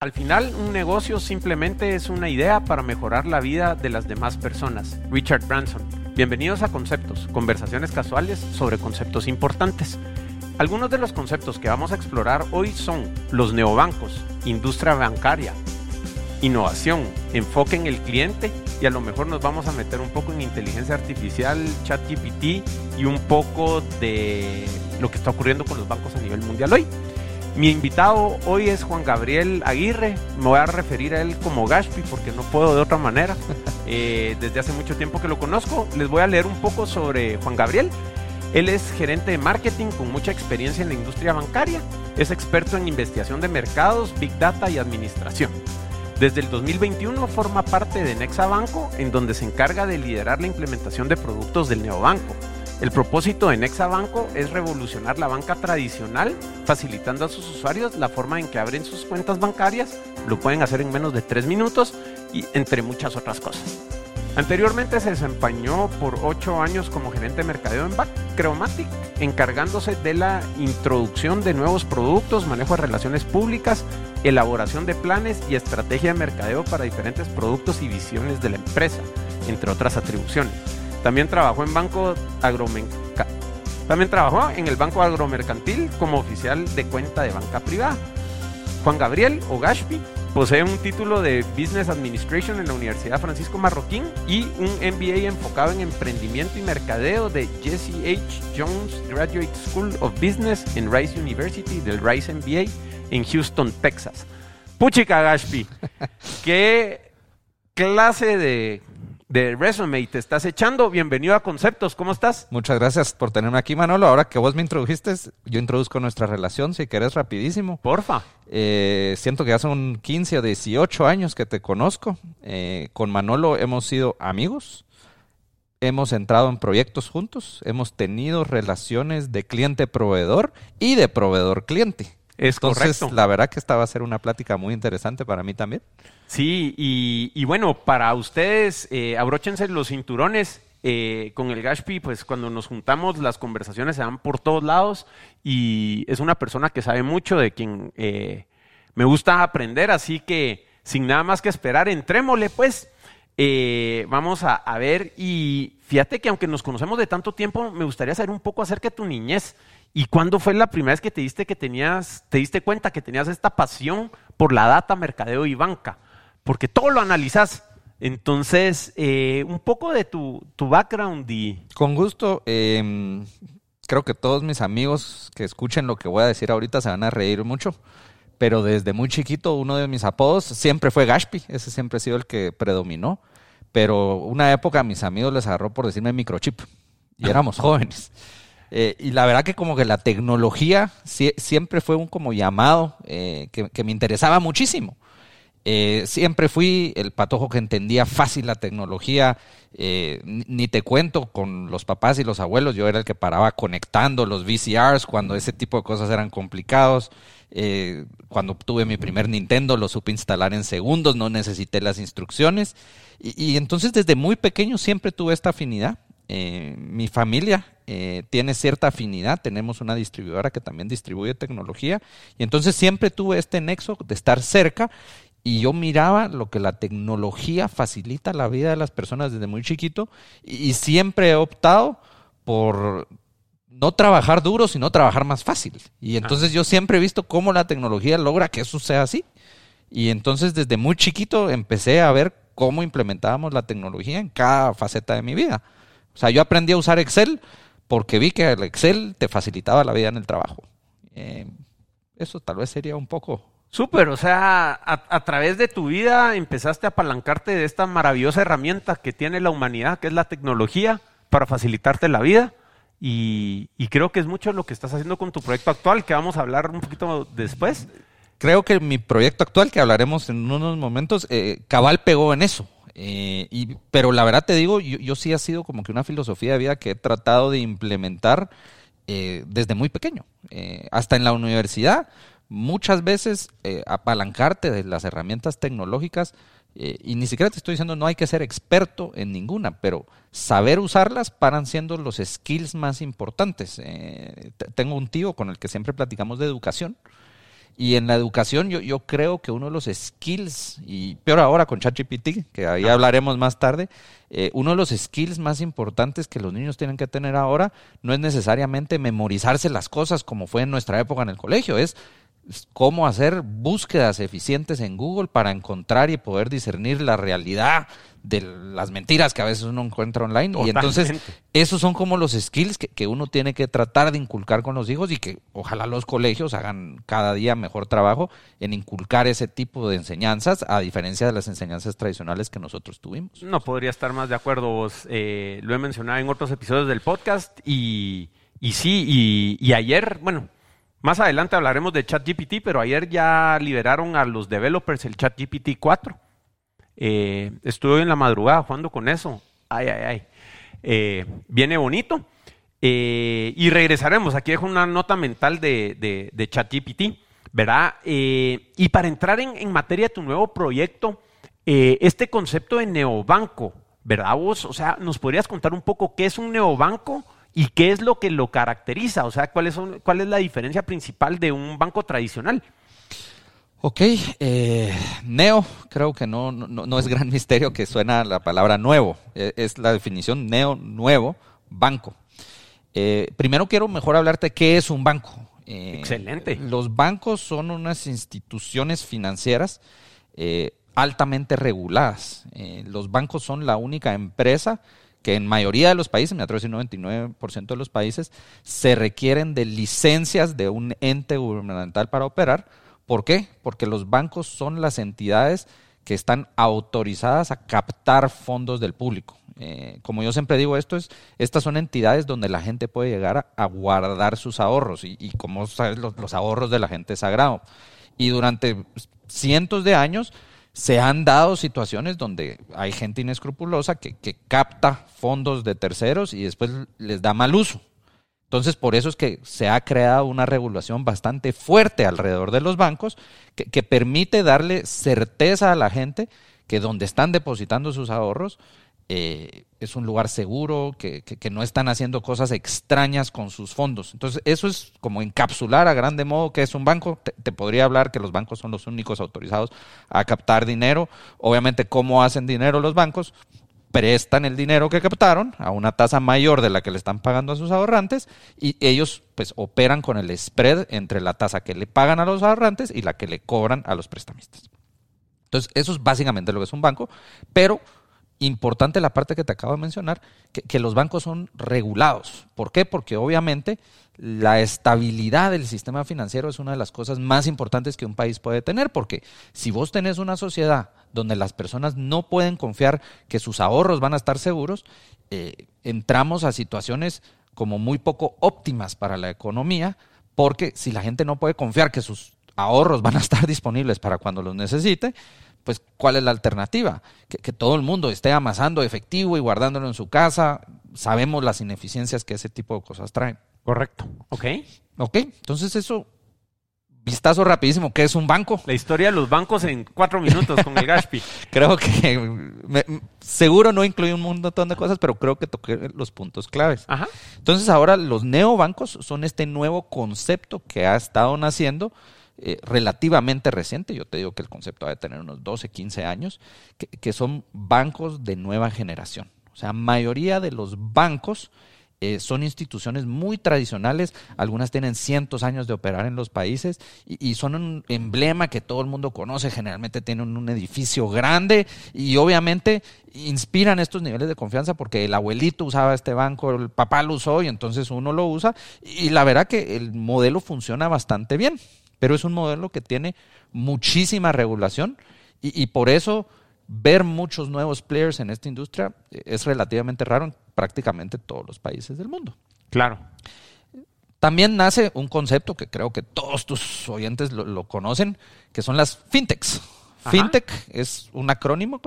Al final, un negocio simplemente es una idea para mejorar la vida de las demás personas. Richard Branson. Bienvenidos a Conceptos, conversaciones casuales sobre conceptos importantes. Algunos de los conceptos que vamos a explorar hoy son los neobancos, industria bancaria, innovación, enfoque en el cliente y a lo mejor nos vamos a meter un poco en inteligencia artificial, chat GPT y un poco de lo que está ocurriendo con los bancos a nivel mundial hoy. Mi invitado hoy es Juan Gabriel Aguirre. Me voy a referir a él como Gashpi porque no puedo de otra manera. Eh, desde hace mucho tiempo que lo conozco. Les voy a leer un poco sobre Juan Gabriel. Él es gerente de marketing con mucha experiencia en la industria bancaria. Es experto en investigación de mercados, big data y administración. Desde el 2021 forma parte de Nexa Banco, en donde se encarga de liderar la implementación de productos del neobanco. El propósito de Nexa Banco es revolucionar la banca tradicional, facilitando a sus usuarios la forma en que abren sus cuentas bancarias, lo pueden hacer en menos de tres minutos y entre muchas otras cosas. Anteriormente se desempeñó por ocho años como gerente de mercadeo en Creomatic, encargándose de la introducción de nuevos productos, manejo de relaciones públicas, elaboración de planes y estrategia de mercadeo para diferentes productos y visiones de la empresa, entre otras atribuciones. También trabajó en banco También trabajó en el Banco Agromercantil como oficial de cuenta de banca privada. Juan Gabriel Ogashpi posee un título de Business Administration en la Universidad Francisco Marroquín y un MBA enfocado en emprendimiento y mercadeo de Jesse H. Jones Graduate School of Business en Rice University del Rice MBA en Houston, Texas. Puchica Gashpi, ¿qué clase de de Resume te estás echando. Bienvenido a Conceptos, ¿cómo estás? Muchas gracias por tenerme aquí, Manolo. Ahora que vos me introdujiste, yo introduzco nuestra relación, si querés, rapidísimo. Porfa. Eh, siento que ya son 15 o 18 años que te conozco. Eh, con Manolo hemos sido amigos, hemos entrado en proyectos juntos, hemos tenido relaciones de cliente-proveedor y de proveedor-cliente. Es Entonces, correcto. la verdad que esta va a ser una plática muy interesante para mí también. Sí, y, bueno, para ustedes, eh, abróchense los cinturones. Eh, con el Gashpi, pues cuando nos juntamos, las conversaciones se dan por todos lados y es una persona que sabe mucho de quien eh, me gusta aprender, así que sin nada más que esperar, entrémosle pues. Eh, vamos a, ver y fíjate que aunque nos conocemos de tanto tiempo, me gustaría saber un poco acerca de tu niñez. ¿Y cuándo fue la primera vez que te diste que tenías, te diste cuenta que tenías esta pasión por la data, mercadeo y banca? Porque todo lo analizas. Entonces, eh, un poco de tu, tu, background y... Con gusto. Eh, creo que todos mis amigos que escuchen lo que voy a decir ahorita se van a reír mucho. Pero desde muy chiquito, uno de mis apodos siempre fue Gashpi. Ese siempre ha sido el que predominó. Pero una época a mis amigos les agarró por decirme microchip. Y éramos jóvenes. Eh, y la verdad que como que la tecnología si, siempre fue un como llamado eh, que, que, me interesaba muchísimo. Eh, siempre fui el patojo que entendía fácil la tecnología, eh, ni, te cuento con los papás y los abuelos, yo era el que paraba conectando los VCRs cuando ese tipo de cosas eran complicados. Eh, cuando tuve mi primer Nintendo lo supe instalar en segundos, no necesité las instrucciones. Y, y entonces desde muy pequeño siempre tuve esta afinidad. Eh, mi familia eh, tiene cierta afinidad, tenemos una distribuidora que también distribuye tecnología y entonces siempre tuve este nexo de estar cerca y yo miraba lo que la tecnología facilita la vida de las personas desde muy chiquito y, y siempre he optado por no trabajar duro, sino trabajar más fácil. Y entonces ah. yo siempre he visto cómo la tecnología logra que eso sea así. Y entonces desde muy chiquito empecé a ver cómo implementábamos la tecnología en cada faceta de mi vida. O sea, yo aprendí a usar Excel porque vi que el Excel te facilitaba la vida en el trabajo. Eh, eso tal vez sería un poco. Súper, o sea, a, través de tu vida empezaste a apalancarte de esta maravillosa herramienta que tiene la humanidad, que es la tecnología, para facilitarte la vida. Y, creo que es mucho lo que estás haciendo con tu proyecto actual, que vamos a hablar un poquito después. Creo que mi proyecto actual, que hablaremos en unos momentos, eh, cabal pegó en eso. Eh, pero la verdad te digo, yo, sí ha sido como que una filosofía de vida que he tratado de implementar eh, desde muy pequeño. Hasta en la universidad, muchas veces eh, apalancarte de las herramientas tecnológicas, y ni siquiera te estoy diciendo no hay que ser experto en ninguna, pero saber usarlas paran siendo los skills más importantes. tengo un tío con el que siempre platicamos de educación. Y en la educación yo, yo creo que uno de los skills, y peor ahora con ChatGPT, que ahí hablaremos más tarde, eh, uno de los skills más importantes que los niños tienen que tener ahora no es necesariamente memorizarse las cosas como fue en nuestra época en el colegio, es cómo hacer búsquedas eficientes en Google para encontrar y poder discernir la realidad de las mentiras que a veces uno encuentra online. Y entonces, esos son como los skills que, uno tiene que tratar de inculcar con los hijos y que ojalá los colegios hagan cada día mejor trabajo en inculcar ese tipo de enseñanzas, a diferencia de las enseñanzas tradicionales que nosotros tuvimos. No podría estar más de acuerdo. Eh, lo he mencionado en otros episodios del podcast y, y sí, y, y ayer, bueno, más adelante hablaremos de ChatGPT, pero ayer ya liberaron a los developers el ChatGPT 4. Eh, estuve en la madrugada jugando con eso. Ay, ay, ay. Eh, viene bonito. Eh, y regresaremos. Aquí dejo una nota mental de, de, ChatGPT. ¿Verdad? y para entrar en, materia de tu nuevo proyecto, este concepto de neobanco, ¿verdad vos? O sea, ¿nos podrías contar un poco qué es un neobanco y qué es lo que lo caracteriza? O sea, ¿cuál es, cuál es la diferencia principal de un banco tradicional? Ok, eh, neo, creo que no, no, es gran misterio que suena la palabra nuevo. E, es la definición neo, nuevo, banco. Eh, primero quiero mejor hablarte qué es un banco. Eh, Excelente. Los bancos son unas instituciones financieras altamente reguladas. los bancos son la única empresa que en mayoría de los países, me atrevo a decir 99% de los países, se requieren de licencias de un ente gubernamental para operar ¿Por qué? Porque los bancos son las entidades que están autorizadas a captar fondos del público. Eh, como yo siempre digo, esto es, estas son entidades donde la gente puede llegar a, guardar sus ahorros y, como sabes, los, ahorros de la gente es sagrado. Y durante cientos de años se han dado situaciones donde hay gente inescrupulosa que capta fondos de terceros y después les da mal uso. Entonces, por eso es que se ha creado una regulación bastante fuerte alrededor de los bancos que, permite darle certeza a la gente que donde están depositando sus ahorros eh, es un lugar seguro, que, no están haciendo cosas extrañas con sus fondos. Entonces, eso es como encapsular a grande modo que es un banco. te, podría hablar que los bancos son los únicos autorizados a captar dinero. Obviamente, ¿cómo hacen dinero los bancos? prestan el dinero que captaron a una tasa mayor de la que le están pagando a sus ahorrantes y ellos pues operan con el spread entre la tasa que le pagan a los ahorrantes y la que le cobran a los prestamistas. Entonces, eso es básicamente lo que es un banco, pero importante la parte que te acabo de mencionar, que, los bancos son regulados. ¿Por qué? Porque obviamente la estabilidad del sistema financiero es una de las cosas más importantes que un país puede tener, porque si vos tenés una sociedad donde las personas no pueden confiar que sus ahorros van a estar seguros, eh, entramos a situaciones como muy poco óptimas para la economía, porque si la gente no puede confiar que sus ahorros van a estar disponibles para cuando los necesite, pues ¿cuál es la alternativa? Que, todo el mundo esté amasando efectivo y guardándolo en su casa. Sabemos las ineficiencias que ese tipo de cosas traen. Correcto. Ok. Ok, entonces eso, vistazo rapidísimo, ¿qué es un banco? La historia de los bancos en cuatro minutos con el Gaspi. creo que seguro no incluye un montón de cosas, pero creo que toqué los puntos claves. Ajá. Entonces ahora los neobancos son este nuevo concepto que ha estado naciendo eh, relativamente reciente, yo te digo que el concepto ha de tener unos 12, 15 años, que, son bancos de nueva generación. O sea, mayoría de los bancos eh, son instituciones muy tradicionales, algunas tienen cientos años de operar en los países y, son un emblema que todo el mundo conoce, generalmente tienen un edificio grande y obviamente inspiran estos niveles de confianza porque el abuelito usaba este banco, el papá lo usó y entonces uno lo usa y la verdad que el modelo funciona bastante bien pero es un modelo que tiene muchísima regulación y, por eso ver muchos nuevos players en esta industria es relativamente raro en prácticamente todos los países del mundo. Claro. También nace un concepto que creo que todos tus oyentes lo, conocen, que son las fintechs. Fintech es un acrónimo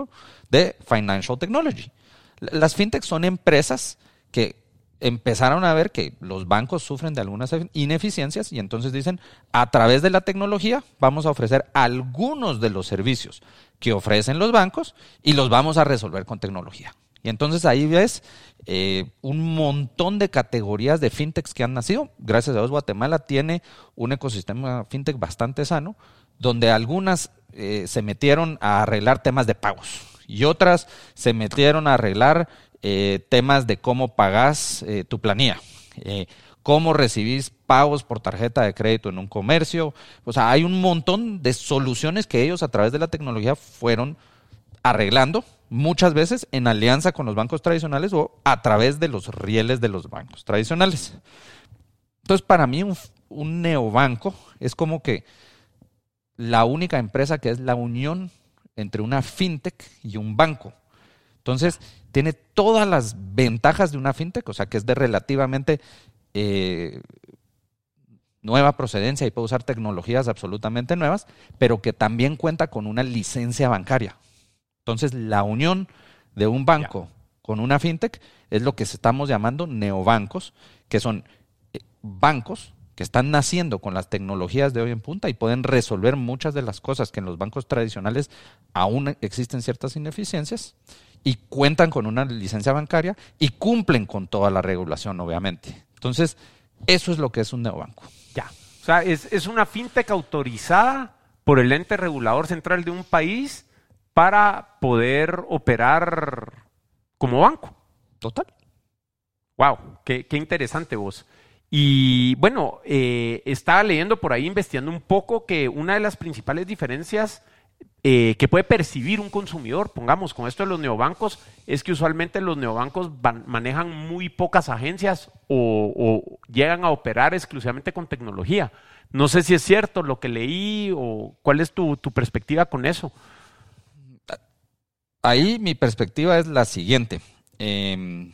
de Financial Technology. Las fintechs son empresas que empezaron a ver que los bancos sufren de algunas ineficiencias y entonces dicen, a través de la tecnología vamos a ofrecer algunos de los servicios que ofrecen los bancos y los vamos a resolver con tecnología. Y entonces ahí ves eh, un montón de categorías de fintechs que han nacido. Gracias a Dios Guatemala tiene un ecosistema fintech bastante sano, donde algunas eh, se metieron a arreglar temas de pagos y otras se metieron a arreglar eh, temas de cómo pagas tu planilla cómo recibís pagos por tarjeta de crédito en un comercio. O sea, hay un montón de soluciones que ellos a través de la tecnología fueron arreglando muchas veces en alianza con los bancos tradicionales o a través de los rieles de los bancos tradicionales. Entonces, para mí un, neobanco es como que la única empresa que es la unión entre una fintech y un banco. Entonces, tiene todas las ventajas de una fintech, o sea, que es de relativamente eh, nueva procedencia y puede usar tecnologías absolutamente nuevas, pero que también cuenta con una licencia bancaria. Entonces, la unión de un banco con una fintech es lo que estamos llamando neobancos, que son eh, bancos que están naciendo con las tecnologías de hoy en punta y pueden resolver muchas de las cosas que en los bancos tradicionales aún existen ciertas ineficiencias y cuentan con una licencia bancaria y cumplen con toda la regulación, obviamente. Entonces, eso es lo que es un neobanco. Ya. O sea, es, es una fintech autorizada por el ente regulador central de un país para poder operar como banco. Total. Wow, qué, interesante vos. Y bueno, eh, estaba leyendo por ahí, investigando un poco, que una de las principales diferencias eh, que puede percibir un consumidor, pongamos con esto de los neobancos, es que usualmente los neobancos manejan muy pocas agencias o, llegan a operar exclusivamente con tecnología. No sé si es cierto lo que leí o cuál es tu, perspectiva con eso. Ahí mi perspectiva es la siguiente. Em,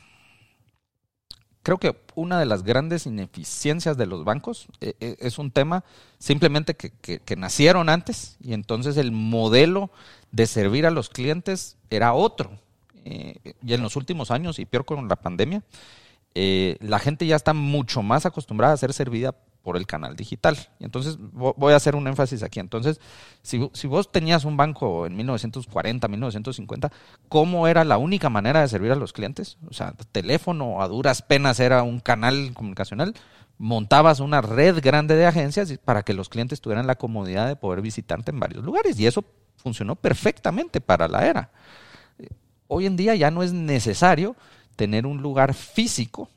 creo que una de las grandes ineficiencias de los bancos eh, eh, es un tema simplemente que, nacieron antes y entonces el modelo de servir a los clientes era otro. Eh, y en los últimos años, y peor con la pandemia, la gente ya está mucho más acostumbrada a ser servida por el canal digital. Y entonces voy a hacer un énfasis aquí. Entonces, si, si, vos tenías un banco en 1940, 1950, ¿cómo era la única manera de servir a los clientes? O sea, teléfono a duras penas era un canal comunicacional. Montabas una red grande de agencias para que los clientes tuvieran la comodidad de poder visitarte en varios lugares. Y eso funcionó perfectamente para la era. Hoy en día ya no es necesario tener un lugar físico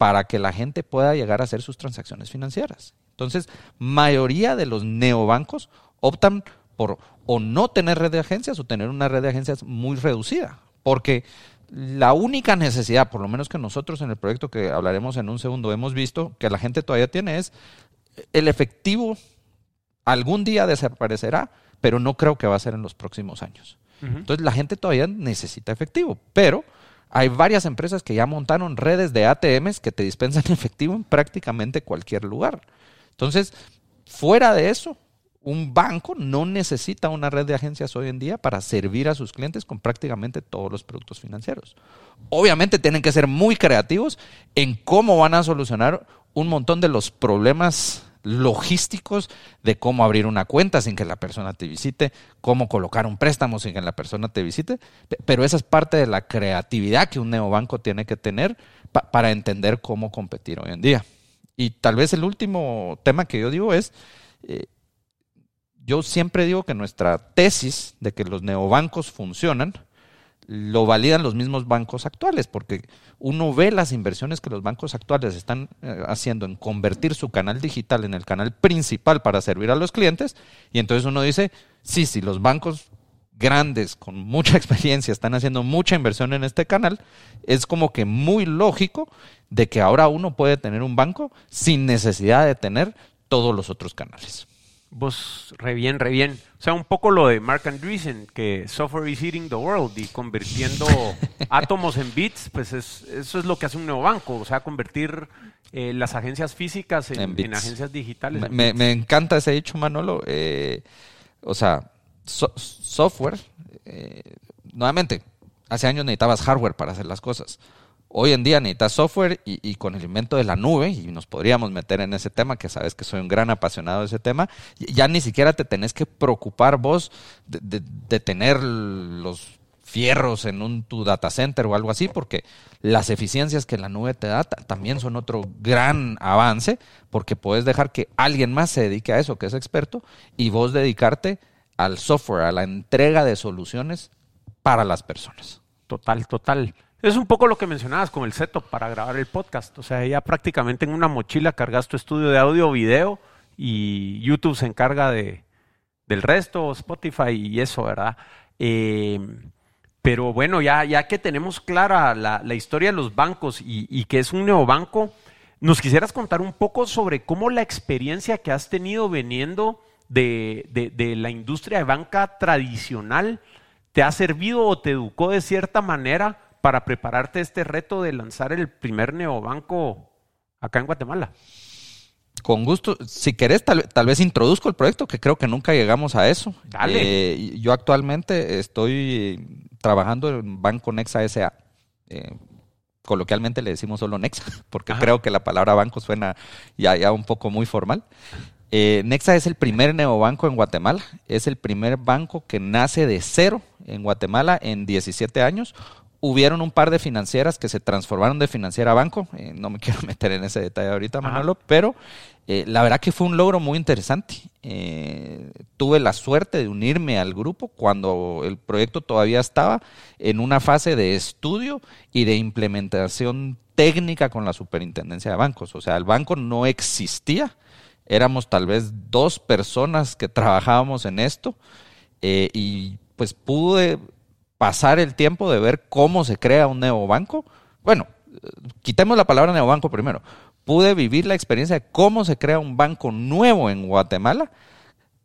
para que la gente pueda llegar a hacer sus transacciones financieras. Entonces, mayoría de los neobancos optan por o no tener red de agencias o tener una red de agencias muy reducida, porque la única necesidad, por lo menos que nosotros en el proyecto que hablaremos en un segundo hemos visto que la gente todavía tiene es el efectivo algún día desaparecerá, pero no creo que va a ser en los próximos años. Entonces la gente todavía necesita efectivo, pero hay varias empresas que ya montaron redes de ATMs que te dispensan efectivo en prácticamente cualquier lugar. Entonces, fuera de eso, un banco no necesita una red de agencias hoy en día para servir a sus clientes con prácticamente todos los productos financieros. Obviamente tienen que ser muy creativos en cómo van a solucionar un montón de los problemas logísticos de cómo abrir una cuenta sin que la persona te visite, cómo colocar un préstamo sin que la persona te visite, pero esa es parte de la creatividad que un neobanco tiene que tener para entender cómo competir hoy en día. Y tal vez el último tema que yo digo es, eh, yo siempre digo que nuestra tesis de que los neobancos funcionan, lo validan los mismos bancos actuales, porque uno ve las inversiones que los bancos actuales están eh, haciendo en convertir su canal digital en el canal principal para servir a los clientes, y entonces uno dice, sí, sí, los bancos grandes con mucha experiencia están haciendo mucha inversión en este canal, es como que muy lógico de que ahora uno puede tener un banco sin necesidad de tener todos los otros canales. Vos, re bien, re bien. O sea, un poco lo de Mark Andreessen, que software is eating the world y convirtiendo átomos en bits, pues es, eso es lo que hace un neobanco, o sea, convertir eh, las agencias físicas en, agencias digitales. Me, me, encanta ese dicho, Manolo. Eh, o sea, software, eh, nuevamente, hace años necesitabas hardware para hacer las cosas. Hoy en día necesitas software y, con el invento de la nube, y nos podríamos meter en ese tema, que sabes que soy un gran apasionado de ese tema, ya ni siquiera te tenés que preocupar vos de, tener los fierros en un tu data center o algo así, porque las eficiencias que la nube te da también son otro gran avance, porque puedes dejar que alguien más se dedique a eso, que es experto, y vos dedicarte al software, a la entrega de soluciones para las personas. Total, total. Es un poco lo que mencionabas con el setup para grabar el podcast. O sea, ya prácticamente en una mochila cargas tu estudio de audio video y YouTube se encarga de, del resto, Spotify y eso, ¿verdad? Eh, pero bueno, ya, ya que tenemos clara la, historia de los bancos y, que es un neobanco, ¿nos quisieras contar un poco sobre cómo la experiencia que has tenido veniendo de, de, la industria de banca tradicional te ha servido o te educó de cierta manera para prepararte este reto de lanzar el primer neobanco acá en Guatemala? Con gusto. Si querés, tal, vez introduzco el proyecto, que creo que nunca llegamos a eso. Dale. Eh, yo actualmente estoy trabajando en Banco Nexa SA. Eh, coloquialmente le decimos solo Nexa, porque creo que la palabra banco suena ya, ya un poco muy formal. Eh, Nexa es el primer neobanco en Guatemala. Es el primer banco que nace de cero en Guatemala en 17 años hubieron un par de financieras que se transformaron de financiera a banco. Eh, no me quiero meter en ese detalle ahorita, Manolo, pero eh, la verdad que fue un logro muy interesante. Eh, tuve la suerte de unirme al grupo cuando el proyecto todavía estaba en una fase de estudio y de implementación técnica con la superintendencia de bancos. O sea, el banco no existía. Éramos tal vez dos personas que trabajábamos en esto y pues pude pasar el tiempo de ver cómo se crea un neobanco. Bueno, quitemos la palabra neobanco primero. Pude vivir la experiencia de cómo se crea un banco nuevo en Guatemala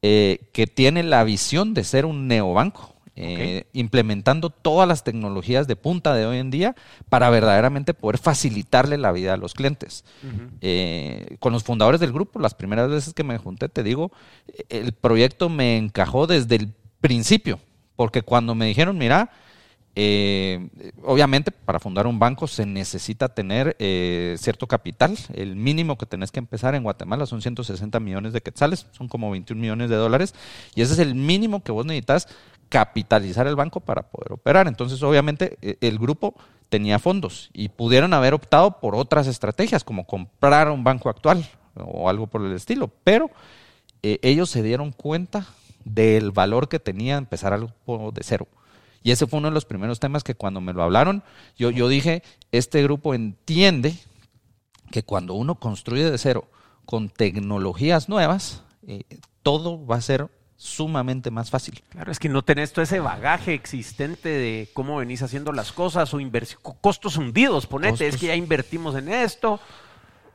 eh, que tiene la visión de ser un neobanco. Eh, implementando todas las tecnologías de punta de hoy en día para verdaderamente poder facilitarle la vida a los clientes. Eh, con los fundadores del grupo, las primeras veces que me junté, te digo, el proyecto me encajó desde el principio. Porque cuando me dijeron, mira, eh, obviamente para fundar un banco se necesita tener eh, cierto capital. El mínimo que tenés que empezar en Guatemala son 160 millones de quetzales, son como 21 millones de dólares. Y ese es el mínimo que vos necesitas capitalizar el banco para poder operar. Entonces, obviamente, e, el grupo tenía fondos y pudieron haber optado por otras estrategias, como comprar un banco actual o algo por el estilo. Pero eh, ellos se dieron cuenta del valor que tenía empezar algo de cero. Y ese fue uno de los primeros temas que cuando me lo hablaron, yo, yo dije, este grupo entiende que cuando uno construye de cero con tecnologías nuevas, eh, todo va a ser sumamente más fácil. Claro, es que no tenés todo ese bagaje existente de cómo venís haciendo las cosas o costos hundidos, ponete, es que ya invertimos en esto.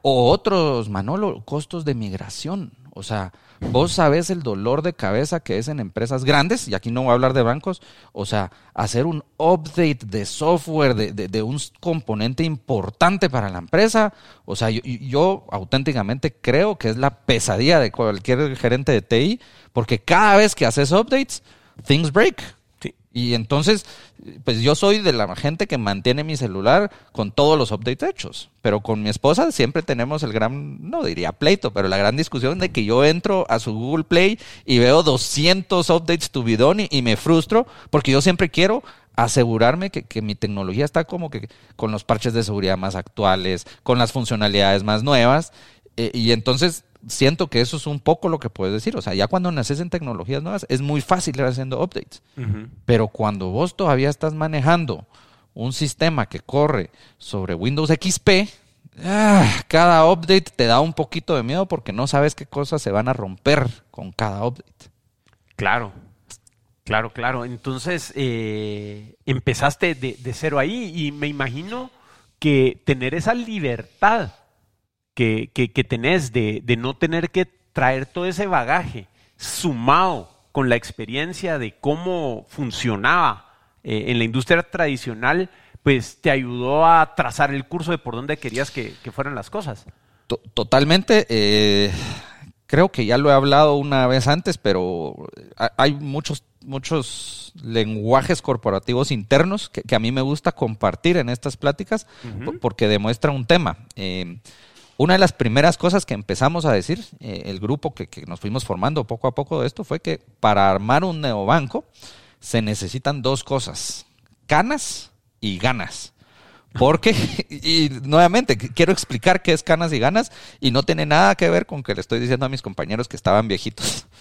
O otros, Manolo, costos de migración. O sea, vos sabés el dolor de cabeza que es en empresas grandes, y aquí no voy a hablar de bancos, o sea, hacer un update de software de, un componente importante para la empresa, o sea, yo, yo, auténticamente creo que es la pesadilla de cualquier gerente de TI, porque cada vez que haces updates, things break. Y entonces, pues yo soy de la gente que mantiene mi celular con todos los updates hechos. Pero con mi esposa siempre tenemos el gran, no diría pleito, pero la gran discusión de que yo entro a su Google Play y veo 200 updates to be done y, me frustro porque yo siempre quiero asegurarme que, que, mi tecnología está como que con los parches de seguridad más actuales, con las funcionalidades más nuevas. Eh, y entonces siento que eso es un poco lo que puedes decir. O sea, ya cuando naces en tecnologías nuevas es muy fácil ir haciendo updates. Pero cuando vos todavía estás manejando un sistema que corre sobre Windows XP, ah, cada update te da un poquito de miedo porque no sabes qué cosas se van a romper con cada update. Claro, claro, claro. Entonces, eh, empezaste de, de cero ahí y me imagino que tener esa libertad que, tenés de, no tener que traer todo ese bagaje sumado con la experiencia de cómo funcionaba eh, en la industria tradicional, pues te ayudó a trazar el curso de por dónde querías que, fueran las cosas. Totalmente. Eh, creo que ya lo he hablado una vez antes, pero hay muchos, muchos lenguajes corporativos internos que, a mí me gusta compartir en estas pláticas porque demuestra un tema. Eh, una de las primeras cosas que empezamos a decir, eh, el grupo que, nos fuimos formando poco a poco de esto, fue que para armar un neobanco se necesitan dos cosas. canas y ganas. Porque, y nuevamente, quiero explicar qué es canas y ganas y no tiene nada que ver con que le estoy diciendo a mis compañeros que estaban viejitos.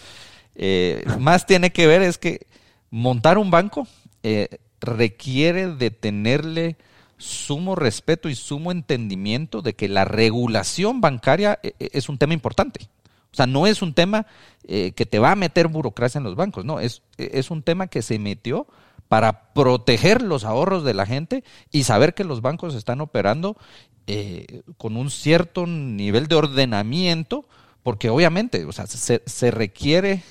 Eh, más tiene que ver es que montar un banco eh, requiere de tenerle sumo respeto y sumo entendimiento de que la regulación bancaria eh, eh, es un tema importante. O sea, no es un tema eh, que te va a meter burocracia en los bancos, no, es, es un tema que se metió para proteger los ahorros de la gente y saber que los bancos están operando con un cierto nivel de ordenamiento, porque obviamente, o sea, se, se requiere,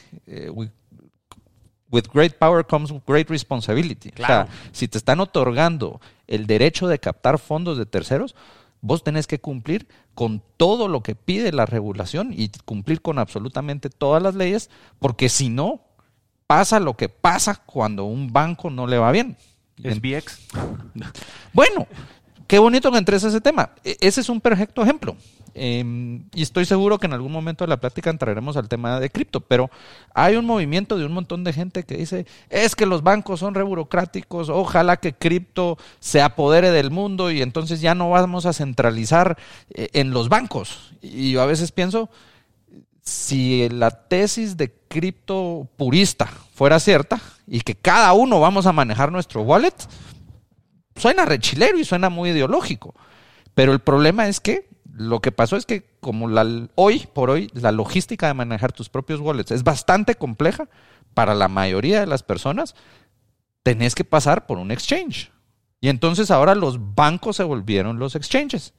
with great power comes great responsibility. O sea, si te están otorgando el derecho de captar fondos de terceros, vos tenés que cumplir con todo lo que pide la regulación y cumplir con absolutamente todas las leyes, porque si no, pasa lo que pasa cuando un banco no le va bien. Es BX. Bueno, qué bonito que entres a ese tema. E, ese es un perfecto ejemplo. Em, y estoy seguro que en algún momento de la plática entraremos al tema de cripto, pero hay un movimiento de un montón de gente que dice, es que los bancos son reburocráticos, ojalá que cripto se apodere del mundo y entonces ya no vamos a centralizar eh, en los bancos. Y yo a veces pienso, si la tesis de cripto purista fuera cierta y que cada uno vamos a manejar nuestro wallet, suena rechilero y suena muy ideológico. Pero el problema es que lo que pasó es que como la, hoy por hoy la logística de manejar tus propios wallets es bastante compleja para la mayoría de las personas, tenés que pasar por un exchange. Y entonces ahora los bancos se volvieron los exchanges.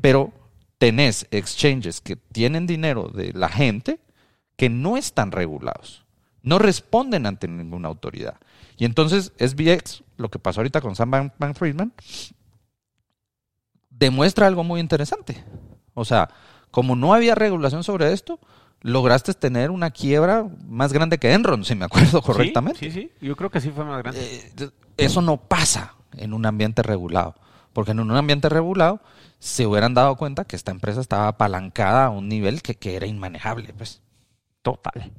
Pero tenés exchanges que tienen dinero de la gente que no están regulados, no responden ante ninguna autoridad. Y entonces SBX, lo que pasó ahorita con Sam Bank Friedman, demuestra algo muy interesante. O sea, como no había regulación sobre esto, lograste tener una quiebra más grande que Enron, si me acuerdo correctamente. Sí, sí, yo creo que sí fue más grande. Eh, eso no pasa en un ambiente regulado, porque en un ambiente regulado se hubieran dado cuenta que esta empresa estaba apalancada a un nivel que, que era inmanejable, pues. Total.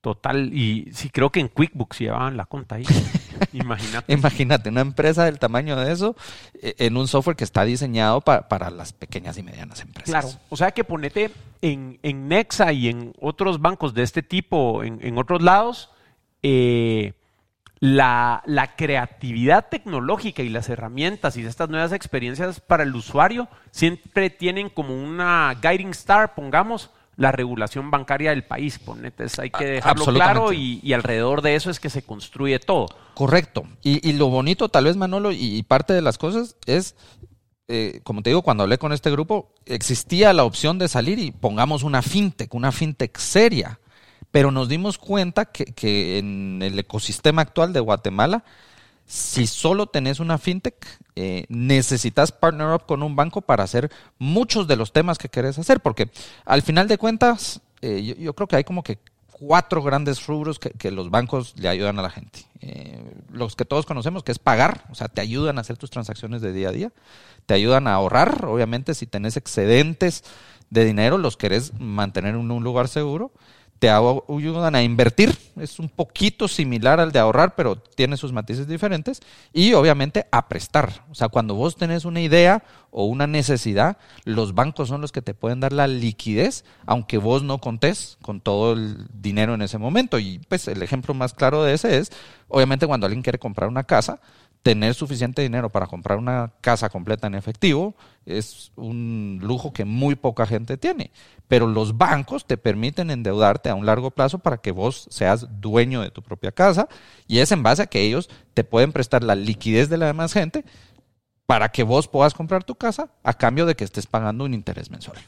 Total, y sí creo que en QuickBooks llevaban la cuenta ahí. Imagínate. Imagínate, una empresa del tamaño de eso eh, en un software que está diseñado para las pequeñas y medianas empresas. Claro, o sea que ponete en, Nexa y en otros bancos de este tipo, en, otros lados, eh, la, la, creatividad tecnológica y las herramientas y estas nuevas experiencias para el usuario siempre tienen como una guiding star, pongamos, la regulación bancaria del país. Ponete, hay que dejarlo claro y, alrededor de eso es que se construye todo. Correcto. Y, lo bonito, tal vez, Manolo, y, parte de las cosas es, eh, como te digo, cuando hablé con este grupo, existía la opción de salir y pongamos una fintech, una fintech seria. Pero nos dimos cuenta que, que en el ecosistema actual de Guatemala, si solo tenés una fintech, eh, necesitas partner up con un banco para hacer muchos de los temas que querés hacer, porque al final de cuentas, eh, yo, creo que hay como que cuatro grandes rubros que, los bancos le ayudan a la gente. Eh, los que todos conocemos, que es pagar, o sea, te ayudan a hacer tus transacciones de día a día, te ayudan a ahorrar, obviamente si tenés excedentes de dinero, los querés mantener en un lugar seguro te ayudan a invertir, es un poquito similar al de ahorrar, pero tiene sus matices diferentes, y obviamente a prestar. O sea, cuando vos tenés una idea o una necesidad, los bancos son los que te pueden dar la liquidez, aunque vos no contés con todo el dinero en ese momento. Y pues el ejemplo más claro de ese es, obviamente cuando alguien quiere comprar una casa, tener suficiente dinero para comprar una casa completa en efectivo es un lujo que muy poca gente tiene. Pero los bancos te permiten endeudarte a un largo plazo para que vos seas dueño de tu propia casa y es en base a que ellos te pueden prestar la liquidez de la demás gente para que vos puedas comprar tu casa a cambio de que estés pagando un interés mensual.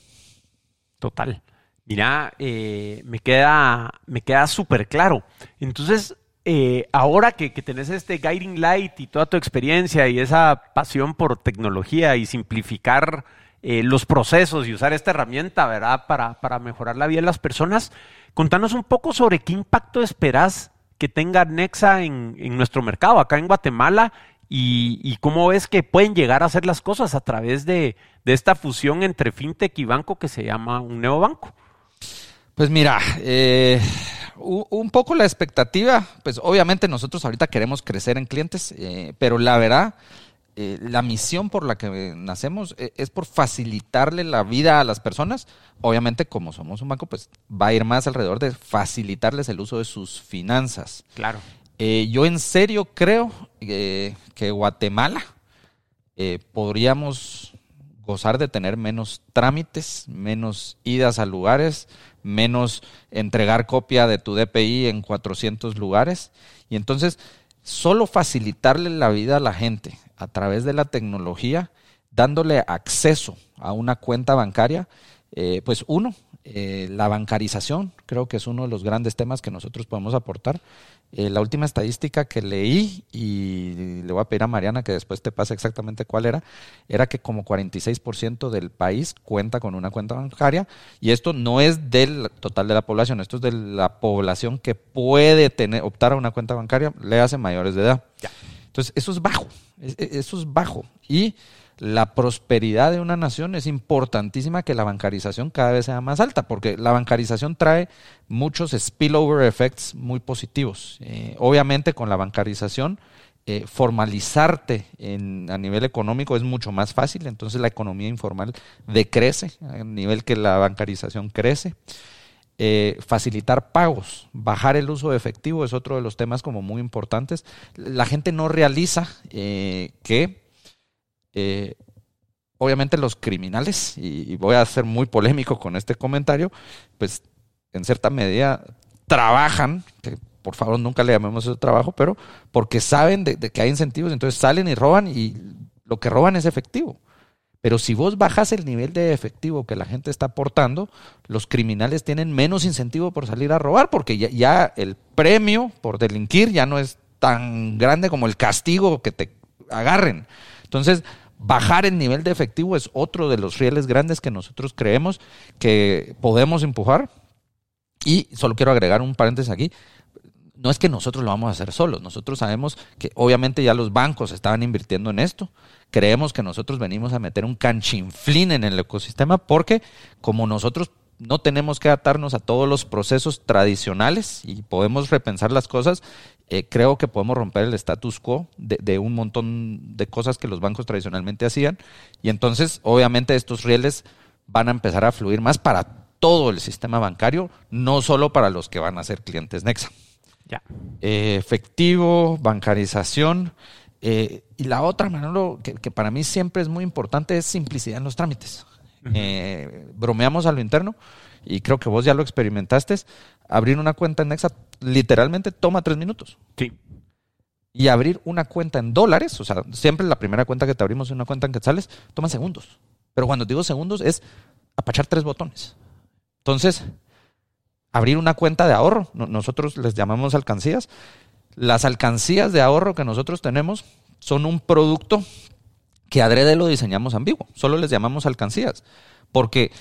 Total. Mira, eh, me queda, me queda súper claro. Entonces, eh, ahora que, tenés este guiding light y toda tu experiencia y esa pasión por tecnología y simplificar eh, los procesos y usar esta herramienta, ¿verdad? Para, mejorar la vida de las personas, contanos un poco sobre qué impacto esperás que tenga Nexa en, nuestro mercado, acá en Guatemala, y, cómo ves que pueden llegar a hacer las cosas a través de, esta fusión entre fintech y banco que se llama un nuevo banco. Pues mira, eh, un poco la expectativa, pues obviamente nosotros ahorita queremos crecer en clientes, eh, pero la verdad, eh, la misión por la que nacemos eh, es por facilitarle la vida a las personas. Obviamente, como somos un banco, pues va a ir más alrededor de facilitarles el uso de sus finanzas. Claro. yo en serio creo que Guatemala podríamos gozar de tener menos trámites, menos idas a lugares, menos entregar copia de tu DPI en 400 lugares. Y entonces, solo facilitarle la vida a la gente a través de la tecnología, dándole acceso a una cuenta bancaria, eh, pues uno, eh, la bancarización, creo que es uno de los grandes temas que nosotros podemos aportar. Eh, la última estadística que leí, y le voy a pedir a Mariana que después te pase exactamente cuál era, era que como 46% del país cuenta con una cuenta bancaria, y esto no es del total de la población, esto es de la población que puede tener, optar a una cuenta bancaria, le hace mayores de edad. Entonces, eso es bajo, eso es bajo. Y la prosperidad de una nación es importantísima que la bancarización cada vez sea más alta, porque la bancarización trae muchos spillover effects muy positivos. Eh, obviamente con la bancarización, eh, formalizarte a nivel económico es mucho más fácil, entonces la economía informal decrece a nivel que la bancarización crece. Eh, facilitar pagos, bajar el uso de efectivo es otro de los temas como muy importantes. La gente no realiza que eh, obviamente los criminales, y, voy a ser muy polémico con este comentario, pues en cierta medida trabajan, que por favor nunca le llamemos eso trabajo, pero porque saben de, que hay incentivos, entonces salen y roban y lo que roban es efectivo. Pero si vos bajas el nivel de efectivo que la gente está aportando, los criminales tienen menos incentivo por salir a robar, porque ya, el premio por delinquir ya no es tan grande como el castigo que te agarren. Entonces, Bajar el nivel de efectivo es otro de los rieles grandes que nosotros creemos que podemos empujar. Y solo quiero agregar un paréntesis aquí. No es que nosotros lo vamos a hacer solos. Nosotros sabemos que obviamente ya los bancos estaban invirtiendo en esto. Creemos que nosotros venimos a meter un canchinflín en el ecosistema porque como nosotros no tenemos que adaptarnos a todos los procesos tradicionales y podemos repensar las cosas. Eh, creo que podemos romper el status quo de, un montón de cosas que los bancos tradicionalmente hacían. Y entonces, obviamente, estos rieles van a empezar a fluir más para todo el sistema bancario, no solo para los que van a ser clientes Nexa. Ya. Eh, efectivo, bancarización. Eh, y la otra, Manolo, que para mí siempre es muy importante, es simplicidad en los trámites. Bromeamos a lo interno y creo que vos ya lo experimentaste. Abrir una cuenta en Nexa literalmente toma tres minutos. Sí. Y abrir una cuenta en dólares, o sea, siempre la primera cuenta que te abrimos es una cuenta en quetzales, toma segundos. Pero cuando digo segundos es apachar tres botones. Entonces, abrir una cuenta de ahorro, nosotros les llamamos alcancías. Las alcancías de ahorro que nosotros tenemos son un producto que adrede lo diseñamos ambiguo, solo les llamamos alcancías, porque,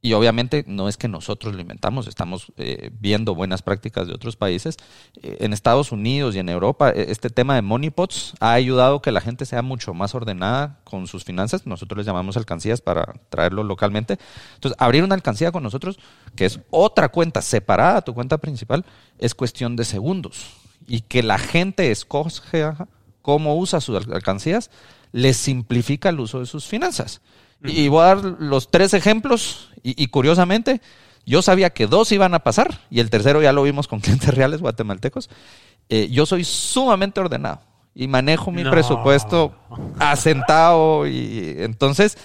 y obviamente no es que nosotros lo inventamos, estamos eh, viendo buenas prácticas de otros países, eh, en Estados Unidos y en Europa, e, este tema de money pots ha ayudado que la gente sea mucho más ordenada con sus finanzas, nosotros les llamamos alcancías para traerlo localmente, entonces abrir una alcancía con nosotros, que es otra cuenta separada a tu cuenta principal, es cuestión de segundos, y que la gente escoja cómo usa sus alcancías, les simplifica el uso de sus finanzas. Y voy a dar los tres ejemplos y, curiosamente yo sabía que dos iban a pasar y el tercero ya lo vimos con clientes reales guatemaltecos. Eh, yo soy sumamente ordenado y manejo mi presupuesto asentado y entonces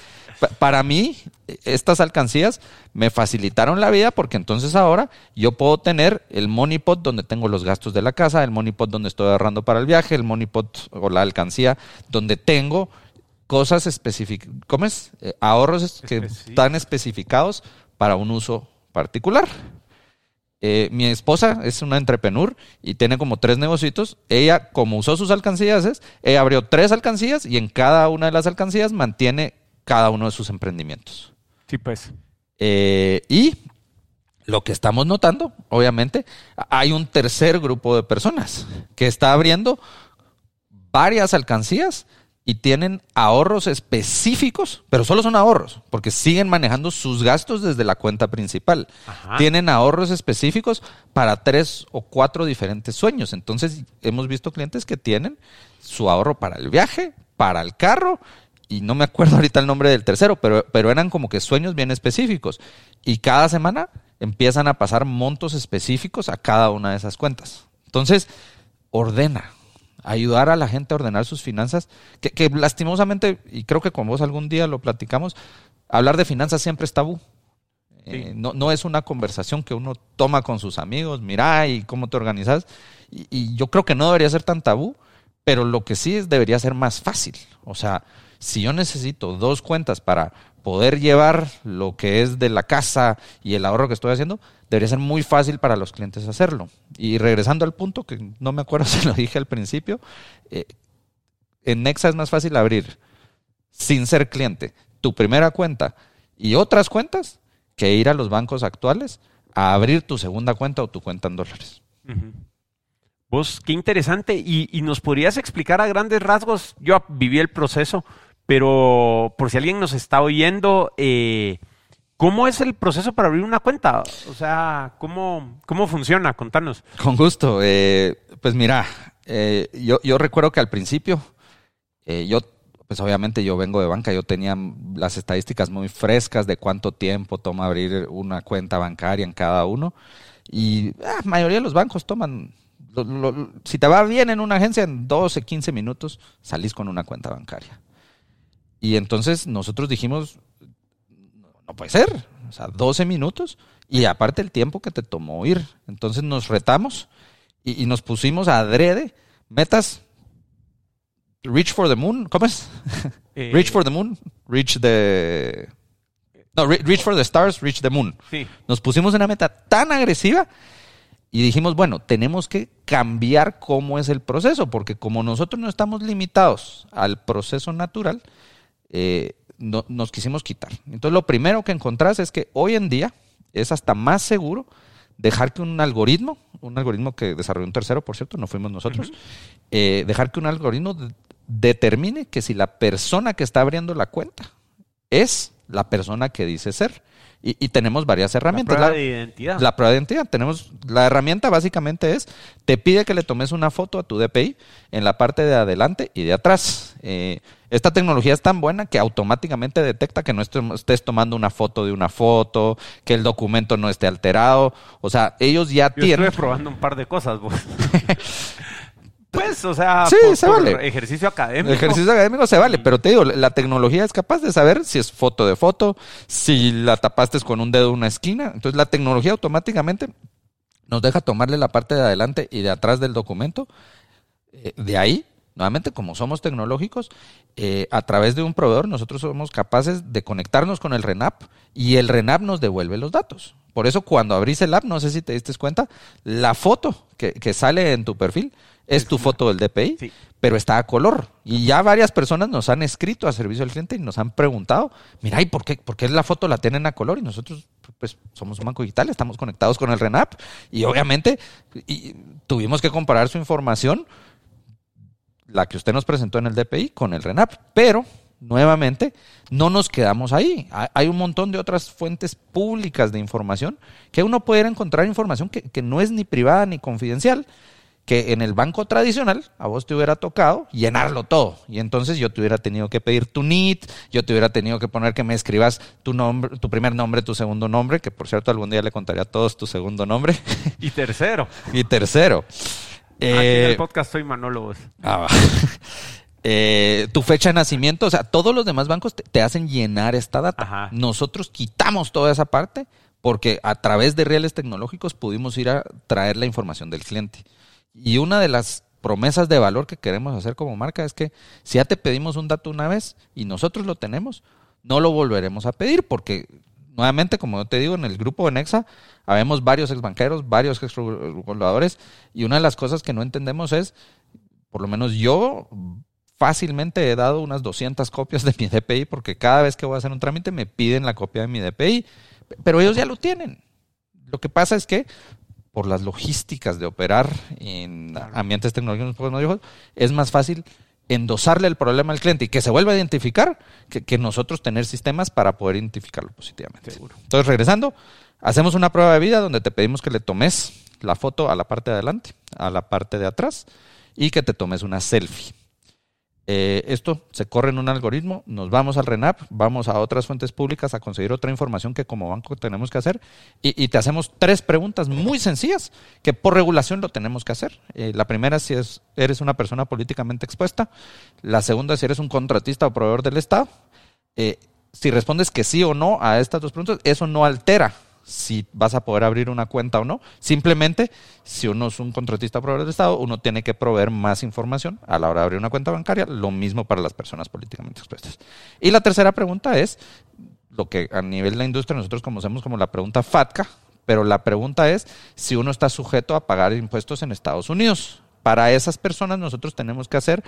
para mí, estas alcancías me facilitaron la vida porque entonces ahora yo puedo tener el money pot donde tengo los gastos de la casa, el money pot donde estoy ahorrando para el viaje, el money pot o la alcancía donde tengo cosas específicas, ¿cómo es? Eh, ahorros que están especificados para un uso particular. Eh, mi esposa es una entrepreneur y tiene como tres negocios. Ella, como usó sus alcancías, ella abrió tres alcancías y en cada una de las alcancías mantiene cada uno de sus emprendimientos. Sí, pues. Eh, y lo que estamos notando, obviamente, hay un tercer grupo de personas que está abriendo varias alcancías y tienen ahorros específicos, pero solo son ahorros, porque siguen manejando sus gastos desde la cuenta principal. Ajá. Tienen ahorros específicos para tres o cuatro diferentes sueños. Entonces, hemos visto clientes que tienen su ahorro para el viaje, para el carro, y no me acuerdo ahorita el nombre del tercero, pero, pero eran como que sueños bien específicos. Y cada semana empiezan a pasar montos específicos a cada una de esas cuentas. Entonces, ordena, ayudar a la gente a ordenar sus finanzas, que, que lastimosamente, y creo que con vos algún día lo platicamos, hablar de finanzas siempre es tabú. Eh, no, no es una conversación que uno toma con sus amigos, mira, y cómo te organizas. Y, y yo creo que no debería ser tan tabú, pero lo que sí es, debería ser más fácil. O sea, si yo necesito dos cuentas para poder llevar lo que es de la casa y el ahorro que estoy haciendo, debería ser muy fácil para los clientes hacerlo. Y regresando al punto, que no me acuerdo si lo dije al principio, eh, en Nexa es más fácil abrir, sin ser cliente, tu primera cuenta y otras cuentas que ir a los bancos actuales a abrir tu segunda cuenta o tu cuenta en dólares. Vos, qué interesante. Y, y nos podrías explicar a grandes rasgos, yo viví el proceso, pero por si alguien nos está oyendo, eh, ¿cómo es el proceso para abrir una cuenta? O sea, ¿cómo, cómo funciona? Contanos. Con gusto. eh, pues mira, eh, yo, yo recuerdo que al principio, eh, yo, pues obviamente yo vengo de banca, yo tenía las estadísticas muy frescas de cuánto tiempo toma abrir una cuenta bancaria en cada uno. Y la mayoría de los bancos toman, si te va bien en una agencia, en 12, 15 minutos salís con una cuenta bancaria. Y entonces nosotros dijimos, no puede ser, o sea, 12 minutos y aparte el tiempo que te tomó ir. Entonces nos retamos y, y nos pusimos a adrede metas. Reach for the moon, ¿cómo es? Eh, Reach for the moon, reach the... No, re- reach for the stars, reach the moon. Sí. Nos pusimos una meta tan agresiva y dijimos, bueno, tenemos que cambiar cómo es el proceso, porque como nosotros no estamos limitados al proceso natural, eh, no- nos quisimos quitar. Entonces, lo primero que encontrás es que hoy en día es hasta más seguro dejar que un algoritmo, un algoritmo que desarrolló un tercero, por cierto, no fuimos nosotros, eh, dejar que un algoritmo de- determine que si la persona que está abriendo la cuenta es la persona que dice ser. Y, y tenemos varias La herramientas. prueba La- de identidad. la prueba de identidad. Tenemos, la herramienta básicamente es, te pide que le tomes una foto a tu DPI en la parte de adelante y de atrás. Eh, esta tecnología es tan buena que automáticamente detecta que no estés tomando una foto de una foto, que el documento no esté alterado. O sea, ellos ya Yo tienen... estuve probando un par de cosas, vos. pues, o sea, Sí, por, se por vale. ejercicio académico. Ejercicio académico se vale, pero te digo, la tecnología es capaz de saber si es foto de foto, si la tapaste con un dedo una esquina. Entonces la tecnología automáticamente nos deja tomarle la parte de adelante y de atrás del documento. Eh, de ahí, nuevamente, como somos tecnológicos, eh, a través de un proveedor nosotros somos capaces de conectarnos con el RENAP y el RENAP nos devuelve los datos. Por eso cuando abrís el app, no sé si te diste cuenta, la foto que, que sale en tu perfil es tu foto del DPI, Sí. pero está a color. Y ya varias personas nos han escrito a servicio al cliente y nos han preguntado, mira, ¿y por qué, por qué la foto la tienen a color? Y nosotros, pues, somos un banco digital, estamos conectados con el RENAP. Y obviamente y tuvimos que comparar su información, la que usted nos presentó en el DPI, con el RENAP. Pero, nuevamente, no nos quedamos ahí. Ha- Hay un montón de otras fuentes públicas de información que uno puede encontrar información que, que no es ni privada ni confidencial que en el banco tradicional a vos te hubiera tocado llenarlo todo. Y entonces yo te hubiera tenido que pedir tu NIT, yo te hubiera tenido que poner que me escribas tu nombre, tu primer nombre, tu segundo nombre, que por cierto algún día le contaré a todos tu segundo nombre. Y tercero, y tercero. aquí en eh, el podcast soy Manolo. vos. Ah, va. Eh, tu fecha de nacimiento, o sea, todos los demás bancos te, te hacen llenar esta data. Ajá. Nosotros quitamos toda esa parte porque a través de reales tecnológicos pudimos ir a traer la información del cliente. Y una de las promesas de valor que queremos hacer como marca es que si ya te pedimos un dato una vez y nosotros lo tenemos, no lo volveremos a pedir porque nuevamente, como yo te digo, en el grupo de Nexa habemos varios exbanqueros, varios exreguladores y una de las cosas que no entendemos es, por lo menos yo fácilmente he dado unas 200 copias de mi DPI porque cada vez que voy a hacer un trámite me piden la copia de mi DPI, pero ellos ya lo tienen. Lo que pasa es que por las logísticas de operar en Claro. ambientes tecnológicos, no es más fácil endosarle el problema al cliente y que se vuelva a identificar, que, nosotros tener sistemas para poder identificarlo positivamente. Seguro. Entonces, regresando, hacemos una prueba de vida donde te pedimos que le tomes la foto a la parte de adelante, a la parte de atrás y que te tomes una selfie. Eh, esto se corre en un algoritmo, nos vamos al RENAP, vamos a otras fuentes públicas a conseguir otra información que como banco tenemos que hacer y, te hacemos tres preguntas muy sencillas que por regulación lo tenemos que hacer. Eh, la primera si es, eres una persona políticamente expuesta, la segunda si eres un contratista o proveedor del Estado. Eh, si respondes que sí o no a estas dos preguntas, eso no altera si vas a poder abrir una cuenta o no. Simplemente, si uno es un contratista proveedor del Estado, uno tiene que proveer más información a la hora de abrir una cuenta bancaria, lo mismo para las personas políticamente expuestas. Y la tercera pregunta es lo que a nivel de la industria nosotros conocemos como la pregunta FATCA, pero la pregunta es si uno está sujeto a pagar impuestos en Estados Unidos. Para esas personas nosotros tenemos que hacer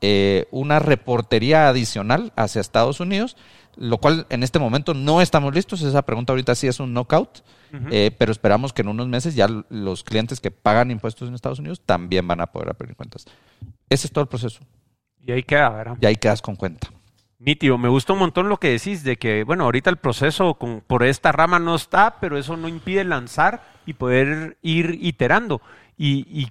eh, una reportería adicional hacia Estados Unidos lo cual en este momento no estamos listos. Esa pregunta ahorita sí es un knockout, eh, pero esperamos que en unos meses ya los clientes que pagan impuestos en Estados Unidos también van a poder abrir cuentas. Ese es todo el proceso. Y ahí queda, ¿verdad? Y ahí quedas con cuenta. Nítido, me gusta un montón lo que decís de que, bueno, ahorita el proceso con, por esta rama no está, pero eso no impide lanzar y poder ir iterando. Y, y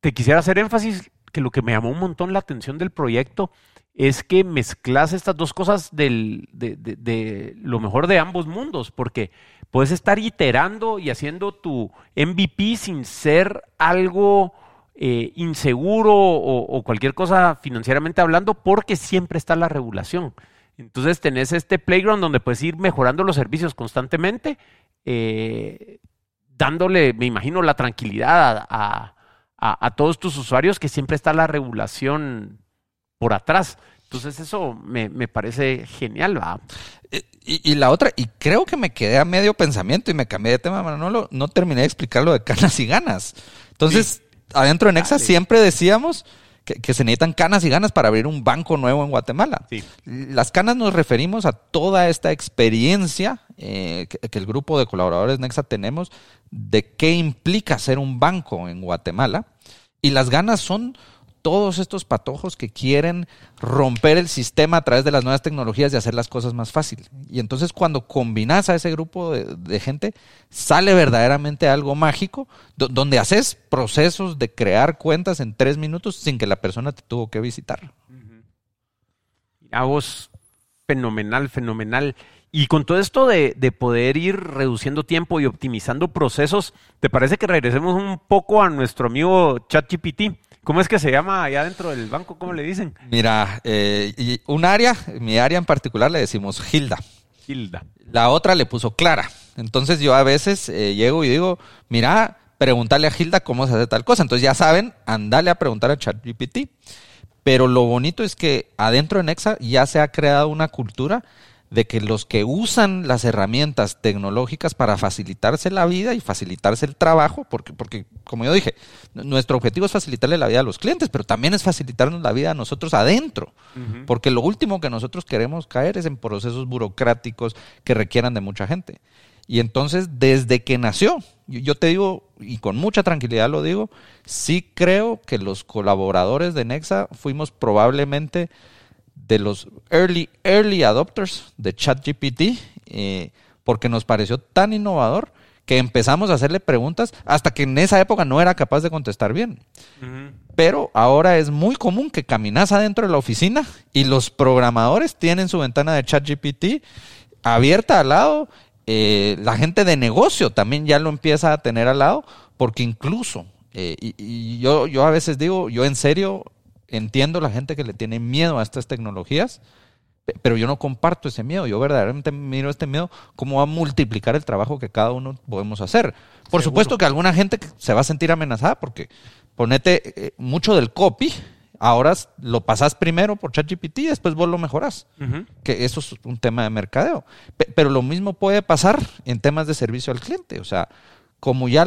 te quisiera hacer énfasis que lo que me llamó un montón la atención del proyecto es que mezclas estas dos cosas del, de, lo mejor de ambos mundos, porque puedes estar iterando y haciendo tu MVP sin ser algo eh, inseguro o, cualquier cosa financieramente hablando, porque siempre está la regulación. Entonces tenés este playground donde puedes ir mejorando los servicios constantemente, eh, dándole, me imagino, la tranquilidad a, a todos tus usuarios que siempre está la regulación por atrás. Entonces eso me, parece genial, ¿va? Eh, y, la otra, y creo que me quedé a medio pensamiento y me cambié de tema, Manolo, no terminé de explicar lo de canas y ganas. Entonces, adentro de Nexa siempre decíamos que, se necesitan canas y ganas para abrir un banco nuevo en Guatemala. Las canas nos referimos a toda esta experiencia eh, que, que, el grupo de colaboradores Nexa tenemos de qué implica ser un banco en Guatemala. Y las ganas son todos estos patojos que quieren romper el sistema a través de las nuevas tecnologías y hacer las cosas más fácil. Y entonces cuando combinas a ese grupo de, gente, sale verdaderamente algo mágico, donde haces procesos de crear cuentas en tres minutos sin que la persona te tuvo que visitar. A vos, fenomenal, fenomenal. Y con todo esto de, de, poder ir reduciendo tiempo y optimizando procesos, ¿te parece que regresemos un poco a nuestro amigo ChatGPT? ¿Cómo es que se llama allá dentro del banco? ¿Cómo le dicen? Mira, eh, un área, mi área en particular le decimos Hilda. Hilda. La otra le puso Clara. Entonces yo a veces eh, llego y digo, mira, pregúntale a Hilda cómo se hace tal cosa. Entonces ya saben, andale a preguntar a ChatGPT. Pero lo bonito es que adentro de Nexa ya se ha creado una cultura de que los que usan las herramientas tecnológicas para facilitarse la vida y facilitarse el trabajo, porque, porque como yo dije, nuestro objetivo es facilitarle la vida a los clientes, pero también es facilitarnos la vida a nosotros adentro, porque lo último que nosotros queremos caer es en procesos burocráticos que requieran de mucha gente. Y entonces, desde que nació, yo te digo, y con mucha tranquilidad lo digo, sí creo que los colaboradores de Nexa fuimos probablemente de los early, early adopters de ChatGPT, eh, porque nos pareció tan innovador que empezamos a hacerle preguntas hasta que en esa época no era capaz de contestar bien. Pero ahora es muy común que caminas adentro de la oficina y los programadores tienen su ventana de ChatGPT abierta al lado. Eh, la gente de negocio también ya lo empieza a tener al lado, porque incluso, eh, y, yo, yo a veces digo, yo en serio entiendo la gente que le tiene miedo a estas tecnologías, pero yo no comparto ese miedo. Yo verdaderamente miro este miedo como va a multiplicar el trabajo que cada uno podemos hacer. Por supuesto que alguna gente se va a sentir amenazada porque ponete eh, mucho del copy, ahora lo pasas primero por ChatGPT y después vos lo mejoras. Que eso es un tema de mercadeo. Pero lo mismo puede pasar en temas de servicio al cliente. O sea, como ya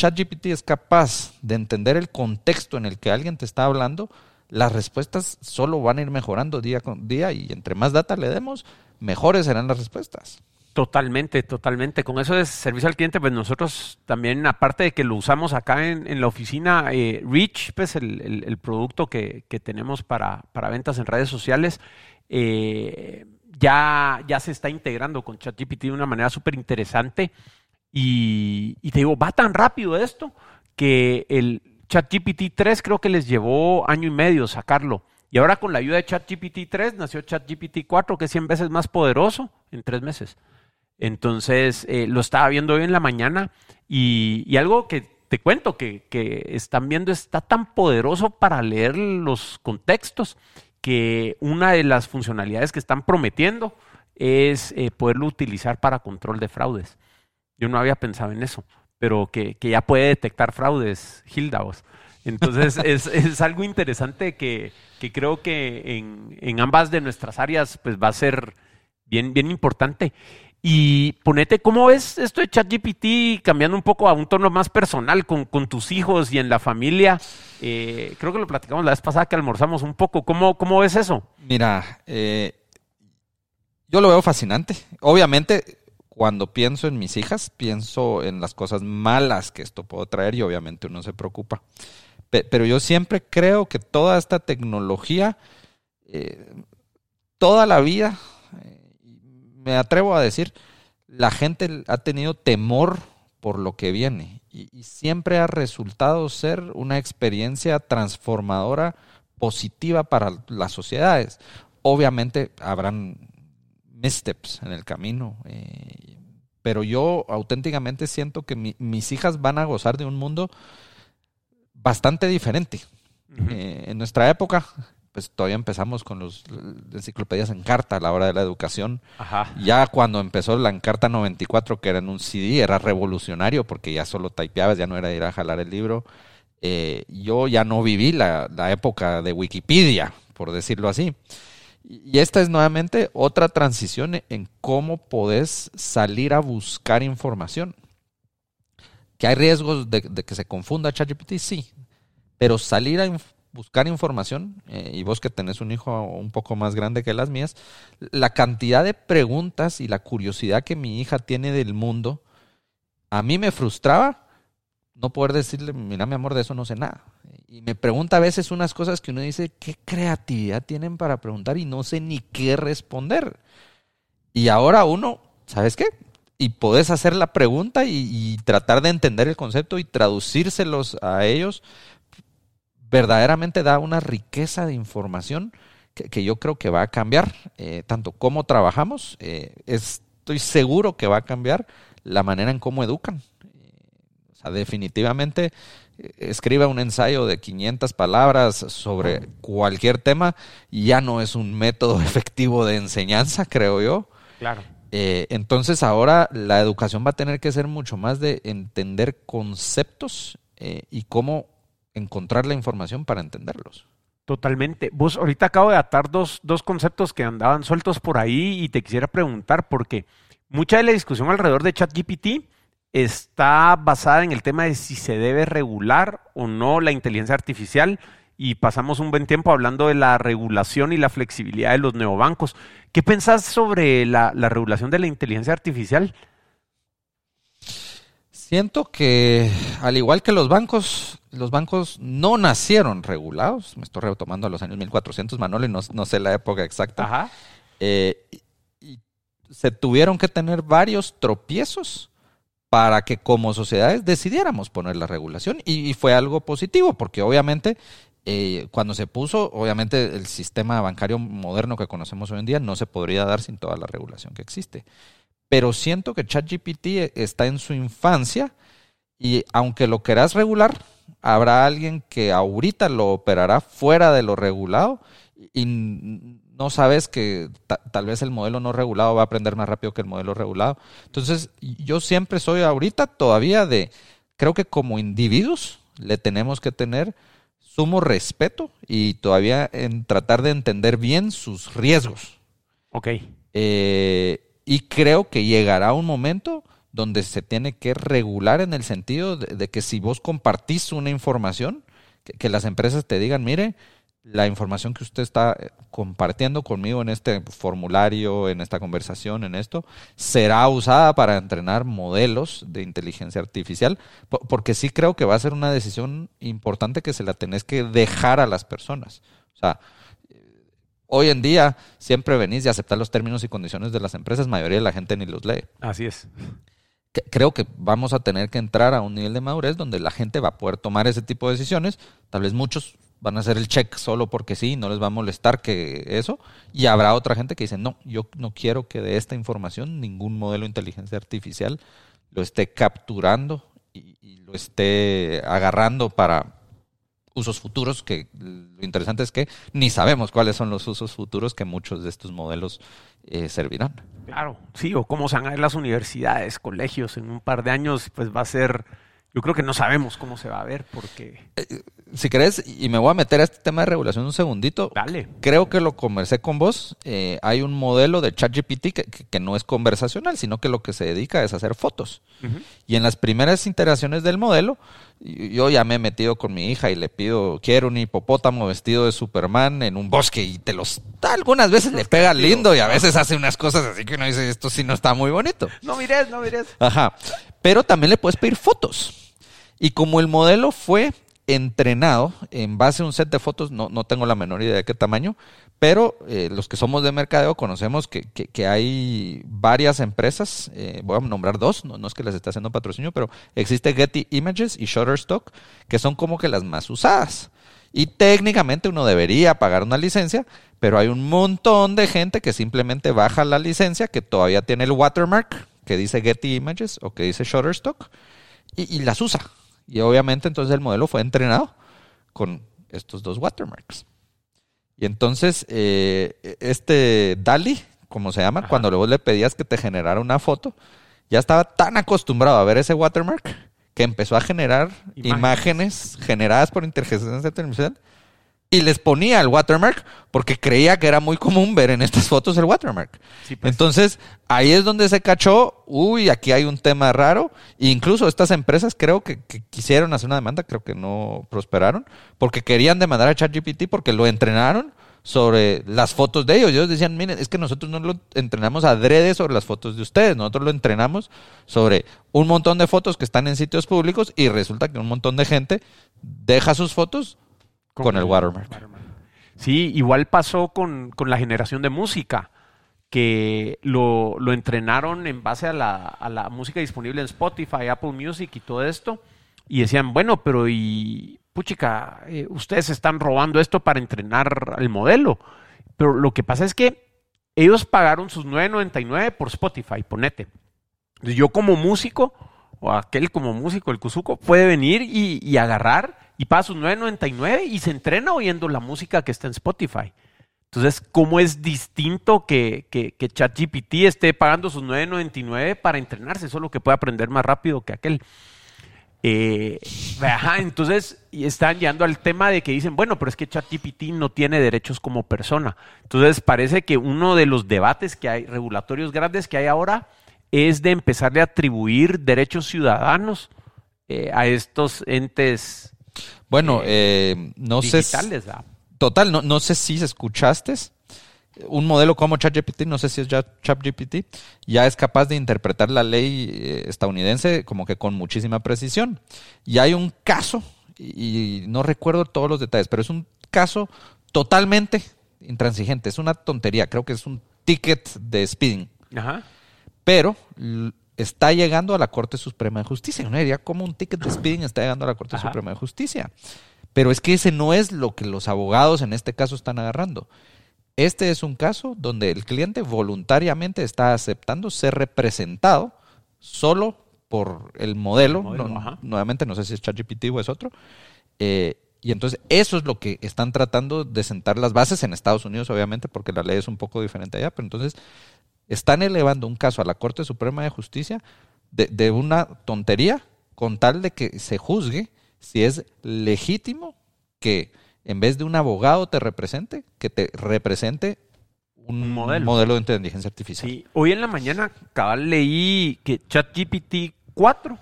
ChatGPT es capaz de entender el contexto en el que alguien te está hablando, las respuestas solo van a ir mejorando día con día y entre más data le demos, mejores serán las respuestas. Totalmente, totalmente. Con eso de servicio al cliente, pues nosotros también, aparte de que lo usamos acá en, la oficina, eh, Reach, pues el, producto que, tenemos para, ventas en redes sociales, eh, ya, ya se está integrando con ChatGPT de una manera súper interesante. Y, te digo, va tan rápido esto que el ChatGPT 3 creo que les llevó año y medio sacarlo. Y ahora con la ayuda de ChatGPT 3 nació ChatGPT 4, que es 100 veces más poderoso en tres meses. Entonces, eh, lo estaba viendo hoy en la mañana y, algo que te cuento que, están viendo está tan poderoso para leer los contextos que una de las funcionalidades que están prometiendo es eh, poderlo utilizar para control de fraudes. Yo no había pensado en eso, pero que, ya puede detectar fraudes, Hilda. Entonces es, algo interesante que, creo que en, en, ambas de nuestras áreas pues va a ser bien, bien importante. Y ponete, ¿cómo ves esto de ChatGPT cambiando un poco a un tono más personal con, tus hijos y en la familia? Eh, creo que lo platicamos la vez pasada que almorzamos un poco. ¿Cómo, cómo ves eso? Mira, eh, yo lo veo fascinante. Obviamente, cuando pienso en mis hijas, pienso en las cosas malas que esto puede traer y obviamente uno se preocupa. Pero yo siempre creo que toda esta tecnología, eh, toda la vida me atrevo a decir, la gente ha tenido temor por lo que viene y, siempre ha resultado ser una experiencia transformadora positiva para las sociedades. Obviamente habrán missteps en el camino, eh, pero yo auténticamente siento que mis hijas van a gozar de un mundo bastante diferente. Eh, en nuestra época, pues todavía empezamos con los enciclopedias en carta a la hora de la educación. Ya cuando empezó la Encarta 94, que era en un CD, era revolucionario porque ya solo typeabas, ya no era ir a jalar el libro. Eh, yo ya no viví la, época de Wikipedia, por decirlo así. Y esta es nuevamente otra transición en cómo podés salir a buscar información. ¿Que hay riesgos de, que se confunda ChatGPT? Sí. Pero salir a buscar información, eh, y vos que tenés un hijo un poco más grande que las mías, la cantidad de preguntas y la curiosidad que mi hija tiene del mundo, a mí me frustraba no poder decirle, mira mi amor, de eso no sé nada. Y me pregunta a veces unas cosas que uno dice, ¿qué creatividad tienen para preguntar? Y no sé ni qué responder. Y ahora uno, ¿sabes qué? Y podés hacer la pregunta y, tratar de entender el concepto y traducírselos a ellos verdaderamente da una riqueza de información que, yo creo que va a cambiar eh, tanto cómo trabajamos, eh, estoy seguro que va a cambiar la manera en cómo educan. o sea, definitivamente eh, escriba un ensayo de 500 palabras sobre cualquier tema, ya no es un método efectivo de enseñanza, creo yo. Claro. entonces ahora la educación va a tener que ser mucho más de entender conceptos y cómo encontrar la información para entenderlos. Totalmente. Vos ahorita acabo de atar dos, dos conceptos que andaban sueltos por ahí y te quisiera preguntar porque mucha de la discusión alrededor de ChatGPT está basada en el tema de si se debe regular o no la inteligencia artificial y pasamos un buen tiempo hablando de la regulación y la flexibilidad de los neobancos. ¿Qué pensás sobre la, la regulación de la inteligencia artificial? Siento que, al igual que los bancos, los bancos no nacieron regulados. Me estoy retomando a los años 1400, Manolo, y no, sé la época exacta. Eh, y se tuvieron que tener varios tropiezos para que como sociedades decidiéramos poner la regulación. Y, fue algo positivo, porque obviamente eh, cuando se puso, obviamente el sistema bancario moderno que conocemos hoy en día no se podría dar sin toda la regulación que existe pero siento que ChatGPT está en su infancia y aunque lo querás regular, habrá alguien que ahorita lo operará fuera de lo regulado y no sabes que tal vez el modelo no regulado va a aprender más rápido que el modelo regulado. Entonces, yo siempre soy ahorita todavía de, creo que como individuos le tenemos que tener sumo respeto y todavía en tratar de entender bien sus riesgos. Ok. Eh, y creo que llegará un momento donde se tiene que regular en el sentido de, que si vos compartís una información, que, las empresas te digan, mire, la información que usted está eh, compartiendo conmigo en este formulario, en esta conversación, en esto, será usada para entrenar modelos de inteligencia artificial, porque sí creo que va a ser una decisión importante que se la tenés que dejar a las personas. O sea, hoy en día siempre venís de aceptar los términos y condiciones de las empresas, mayoría de la gente ni los lee. Así es. Creo que vamos a tener que entrar a un nivel de madurez donde la gente va a poder tomar ese tipo de decisiones. Tal vez muchos van a hacer el check solo porque sí, no les va a molestar que eso. Y habrá otra gente que dice, no, yo no quiero que de esta información ningún modelo de inteligencia artificial lo esté capturando y, lo esté agarrando para usos futuros, que lo interesante es que ni sabemos cuáles son los usos futuros que muchos de estos modelos eh, servirán. Claro, sí, o cómo se van a ver las universidades, colegios en un par de años, pues va a ser yo creo que no sabemos cómo se va a ver porque... Eh, si querés, y me voy a meter a este tema de regulación un segundito. Dale. Creo que lo conversé con vos. Eh, hay un modelo de ChatGPT que, que, no es conversacional, sino que lo que se dedica es hacer fotos. Y en las primeras interacciones del modelo, yo ya me he metido con mi hija y le pido, quiero un hipopótamo vestido de Superman en un bosque y te los... Algunas veces le pega lindo y a veces hace unas cosas así que uno dice, esto sí no está muy bonito. No mires, no mires. Ajá. Pero también le puedes pedir fotos. Y como el modelo fue entrenado en base a un set de fotos, no, no tengo la menor idea de qué tamaño, pero eh, los que somos de mercadeo conocemos que, que, hay varias empresas, eh, voy a nombrar dos, no, es que les esté haciendo patrocinio, pero existe Getty Images y Shutterstock, que son como que las más usadas. Y técnicamente uno debería pagar una licencia, pero hay un montón de gente que simplemente baja la licencia, que todavía tiene el watermark, que dice Getty Images o que dice Shutterstock, y las usa. Y obviamente entonces el modelo fue entrenado con estos dos watermarks. Y entonces eh, este DALI, como se llama, cuando luego le pedías que te generara una foto, ya estaba tan acostumbrado a ver ese watermark que empezó a generar imágenes, generadas por inteligencia artificial y les ponía el watermark porque creía que era muy común ver en estas fotos el watermark. Pues. Entonces, ahí es donde se cachó, uy, aquí hay un tema raro. E incluso estas empresas creo que, quisieron hacer una demanda, creo que no prosperaron, porque querían demandar a ChatGPT porque lo entrenaron sobre las fotos de ellos. Ellos decían, miren, es que nosotros no lo entrenamos adrede sobre las fotos de ustedes, nosotros lo entrenamos sobre un montón de fotos que están en sitios públicos y resulta que un montón de gente deja sus fotos con, el watermark. Sí, igual pasó con, la generación de música, que lo, entrenaron en base a la, música disponible en Spotify, Apple Music y todo esto, y decían, bueno, pero y, puchica, eh, ustedes están robando esto para entrenar el modelo. Pero lo que pasa es que ellos pagaron sus 9.99 por Spotify, ponete. Yo como músico, o aquel como músico, el Kuzuko, puede venir y, y agarrar y paga sus 9.99 y se entrena oyendo la música que está en Spotify. Entonces, ¿cómo es distinto que, que, ChatGPT esté pagando sus 9.99 para entrenarse? Solo que puede aprender más rápido que aquel. Eh, entonces están llegando al tema de que dicen, bueno, pero es que ChatGPT no tiene derechos como persona. Entonces parece que uno de los debates que hay, regulatorios grandes que hay ahora, es de empezarle a atribuir derechos ciudadanos eh, a estos entes bueno, eh, eh no sé. Total, no, no sé si escuchaste. Un modelo como ChatGPT, no sé si es ya ChatGPT, ya es capaz de interpretar la ley eh, estadounidense como que con muchísima precisión. Y hay un caso, y no recuerdo todos los detalles, pero es un caso totalmente intransigente. Es una tontería, creo que es un ticket de speeding. Ajá. Pero está llegando a la Corte Suprema de Justicia. Uno diría, ¿cómo un ticket de speeding está llegando a la Corte Suprema de Justicia? Pero es que ese no es lo que los abogados en este caso están agarrando. Este es un caso donde el cliente voluntariamente está aceptando ser representado solo por el modelo. nuevamente, no sé si es ChatGPT o es otro. Eh, y entonces eso es lo que están tratando de sentar las bases en Estados Unidos, obviamente, porque la ley es un poco diferente allá, pero entonces están elevando un caso a la Corte Suprema de Justicia de, una tontería con tal de que se juzgue si es legítimo que en vez de un abogado te represente, que te represente un, modelo. de inteligencia artificial. Sí. Hoy en la mañana cabal leí que ChatGPT 4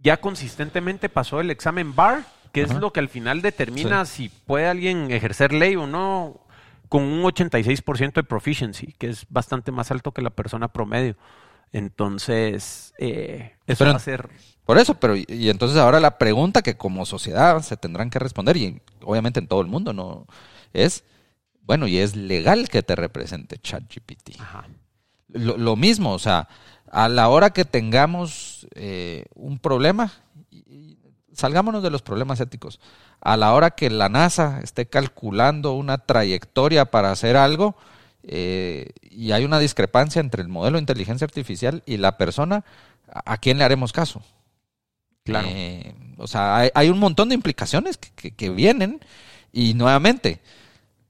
ya consistentemente pasó el examen BAR que es lo que al final determina si puede alguien ejercer ley o no, con un 86% de proficiency, que es bastante más alto que la persona promedio. Entonces, eh, eso va a ser... Por eso, pero y, entonces ahora la pregunta que como sociedad se tendrán que responder, y obviamente en todo el mundo, ¿no? Es, bueno, ¿y es legal que te represente ChatGPT? Lo, lo mismo, o sea, a la hora que tengamos eh, un problema, salgámonos de los problemas éticos, a la hora que la NASA esté calculando una trayectoria para hacer algo eh, y hay una discrepancia entre el modelo de inteligencia artificial y la persona, ¿a quién le haremos caso? Claro. Eh, o sea, hay, un montón de implicaciones que, vienen y nuevamente,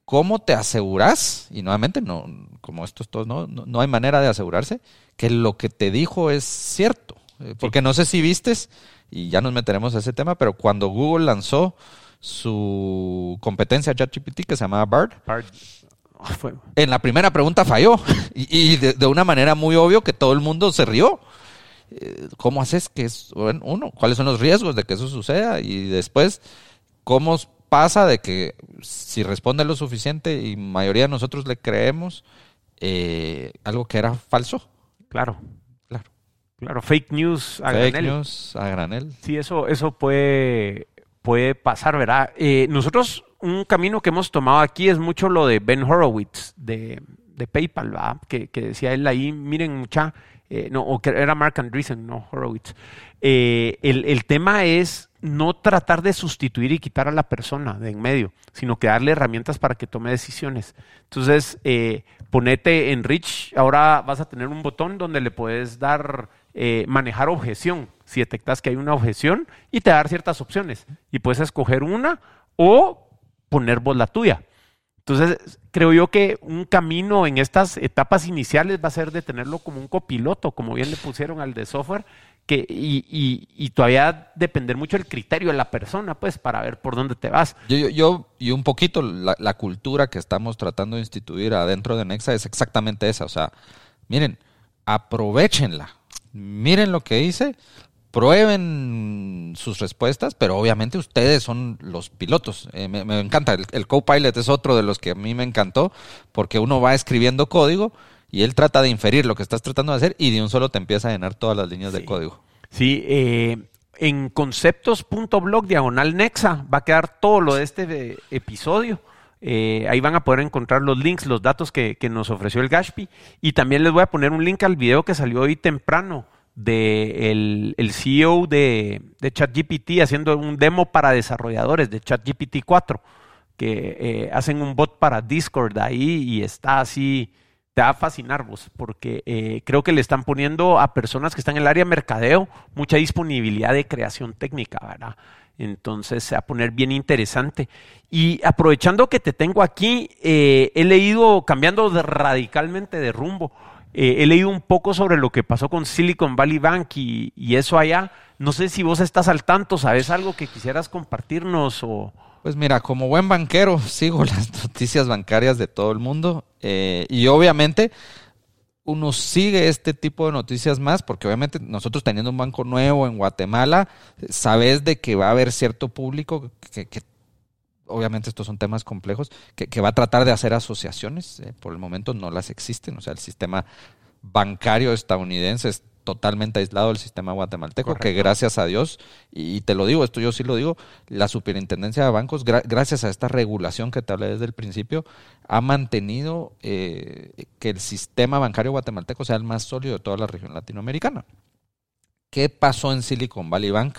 ¿cómo te aseguras? Y nuevamente, no, como esto es todo, no, no, hay manera de asegurarse que lo que te dijo es cierto. Eh, porque no sé si vistes, y ya nos meteremos a ese tema, pero cuando Google lanzó su competencia ChatGPT que se llamaba BARD, en la primera pregunta falló y, de, de, una manera muy obvio que todo el mundo se rió. Eh, ¿cómo haces que es, uno, cuáles son los riesgos de que eso suceda? Y después, ¿cómo pasa de que si responde lo suficiente y mayoría de nosotros le creemos eh, algo que era falso? Claro. Claro. Fake news a fake news a granel. Sí, eso, eso puede, puede pasar, ¿verdad? Eh, nosotros, un camino que hemos tomado aquí es mucho lo de Ben Horowitz, de, de PayPal, ¿verdad? Que, que decía él ahí, miren, mucha eh, no, o que era Mark Andreessen, no Horowitz. Eh, el, tema es no tratar de sustituir y quitar a la persona de en medio, sino que darle herramientas para que tome decisiones. Entonces, eh, ponete en Rich, ahora vas a tener un botón donde le puedes dar, manejar objeción, si detectas que hay una objeción, y te dar ciertas opciones. Y puedes escoger una o poner vos la tuya. Entonces, creo yo que un camino en estas etapas iniciales va a ser de tenerlo como un copiloto, como bien le pusieron al de software, que, y, todavía depender mucho del criterio de la persona, pues, para ver por dónde te vas. Yo, yo, y un poquito la, cultura que estamos tratando de instituir adentro de Nexa es exactamente esa. O sea, miren, aprovechenla. Miren lo que hice, prueben sus respuestas, pero obviamente ustedes son los pilotos. Eh, me, encanta, el, el Copilot es otro de los que a mí me encantó, porque uno va escribiendo código y él trata de inferir lo que estás tratando de hacer y de un solo te empieza a llenar todas las líneas de código. Sí, eh, en conceptos.blog diagonal nexa va a quedar todo lo de este eh, ahí van a poder encontrar los links, los datos que, nos ofreció el Gashpi. Y también les voy a poner un link al video que salió hoy temprano de el, CEO de, de, ChatGPT haciendo un demo para desarrolladores de ChatGPT 4, que eh, hacen un bot para Discord ahí y está así, te va a fascinar vos, porque eh, creo que le están poniendo a personas que están en el área de mercadeo mucha disponibilidad de creación técnica, ¿verdad? Entonces se va a poner bien interesante. Y aprovechando que te tengo aquí, eh, he leído cambiando radicalmente de rumbo eh, he leído un poco sobre lo que pasó con Silicon Valley Bank y, eso allá. No sé si vos estás al tanto, ¿sabes algo que quisieras compartirnos o...? Pues mira, como buen banquero sigo las noticias bancarias de todo el mundo eh, y obviamente uno sigue este tipo de noticias más porque obviamente nosotros teniendo un banco nuevo en Guatemala, sabes de que va a haber cierto público que, que obviamente estos son temas complejos, que, va a tratar de hacer asociaciones. Eh, por el momento no las existen. O sea, el sistema bancario estadounidense es totalmente aislado del sistema guatemalteco, que gracias a Dios, y te lo digo, esto yo sí lo digo, la superintendencia de bancos, gracias a esta regulación que te hablé desde el principio, ha mantenido eh, que el sistema bancario guatemalteco sea el más sólido de toda la región latinoamericana. ¿Qué pasó en Silicon Valley Bank?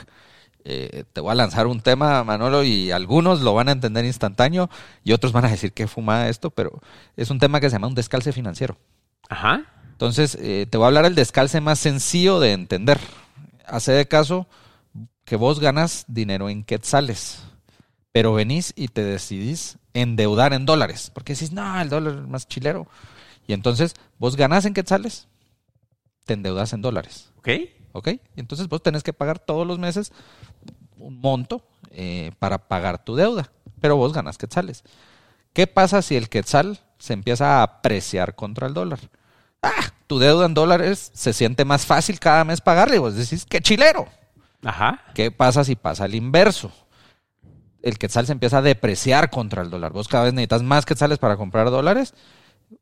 Eh, te voy a lanzar un tema, Manolo, y algunos lo van a entender instantáneo y otros van a decir que fumada esto, pero es un tema que se llama un descalce financiero. Ajá. Entonces, eh, te voy a hablar del descalce más sencillo de entender. Hace de caso que vos ganas dinero en quetzales, pero venís y te decidís endeudar en dólares, porque decís, no, el dólar es más chilero. Y entonces, vos ganas en quetzales, te endeudas en dólares. Ok. ¿Ok? Entonces vos tenés que pagar todos los meses un monto eh, para pagar tu deuda, pero vos ganas quetzales. ¿Qué pasa si el quetzal se empieza a apreciar contra el dólar? Ah, tu deuda en dólares se siente más fácil cada mes pagarle. Vos decís, qué chilero. Ajá. ¿Qué pasa si pasa el inverso? el quetzal se empieza a depreciar contra el dólar. Vos cada vez necesitas más quetzales para comprar dólares.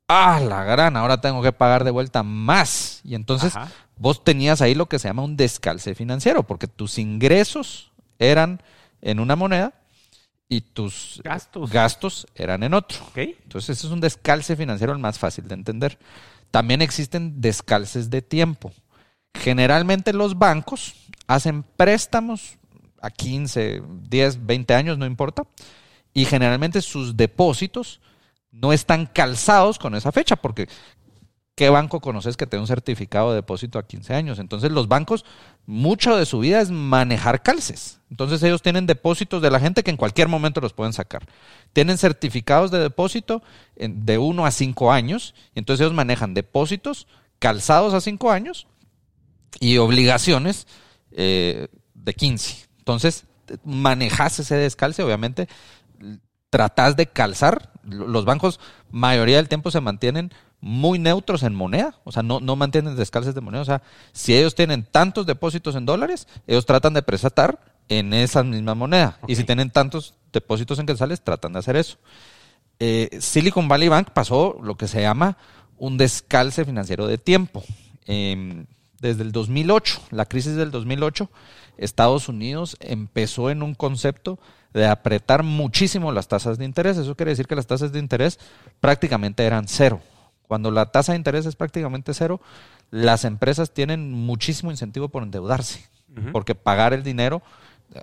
Ah, la gran, ahora tengo que pagar de vuelta más. Y entonces vos tenías ahí lo que se llama un descalce financiero, porque tus ingresos eran en una moneda y tus gastos, gastos eran en otro. Entonces ese es un descalce financiero el más fácil de entender. También existen descalces de tiempo. Generalmente los bancos hacen préstamos a 15, 10, 20 años, no importa, y generalmente sus depósitos no están calzados con esa fecha, porque ¿qué banco conoces que tenga un certificado de depósito a 15 años? Entonces los bancos, mucho de su vida es manejar calces. Entonces ellos tienen depósitos de la gente que en cualquier momento los pueden sacar. Tienen certificados de depósito de 1 a 5 años, y entonces ellos manejan depósitos calzados a 5 años y obligaciones eh, de 15. Entonces, manejas ese descalce, obviamente, tratás de calzar. Los bancos, mayoría del tiempo, se mantienen muy neutros en moneda, o sea, no, no mantienen descalces de moneda. O sea, si ellos tienen tantos depósitos en dólares, ellos tratan de prestar en esa misma moneda. Y si tienen tantos depósitos en quetzales, tratan de hacer eso. Eh, Silicon Valley Bank pasó lo que se llama un descalce financiero de tiempo. Em, desde el 2008, la crisis del 2008, Estados Unidos empezó en un concepto de apretar muchísimo las tasas de interés. Eso quiere decir que las tasas de interés prácticamente eran cero. Cuando la tasa de interés es prácticamente cero, las empresas tienen muchísimo incentivo por endeudarse, porque pagar el dinero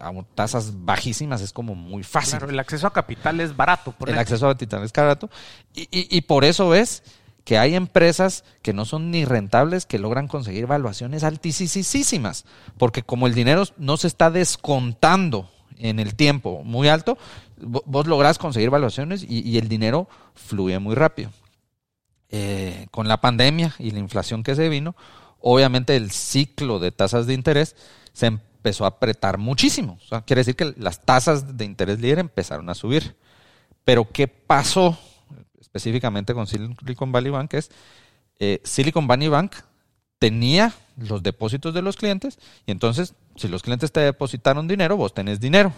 a tasas bajísimas es como muy fácil. Claro, el acceso a capital es barato. Por el acceso a capital es barato. Y, y, por eso ves que hay empresas que no son ni rentables que logran conseguir valuaciones altísimas, porque como el dinero no se está descontando en el tiempo muy alto, vos lográs conseguir valuaciones y, el dinero fluye muy rápido. Eh, con la pandemia y la inflación que se vino, obviamente el ciclo de tasas de interés se empezó a apretar muchísimo. quiere decir que las tasas de interés líder empezaron a subir. Pero ¿qué pasó específicamente con Silicon Valley Bank, es eh, Silicon Valley Bank tenía los depósitos de los clientes y entonces si los clientes te depositaron dinero, vos tenés dinero.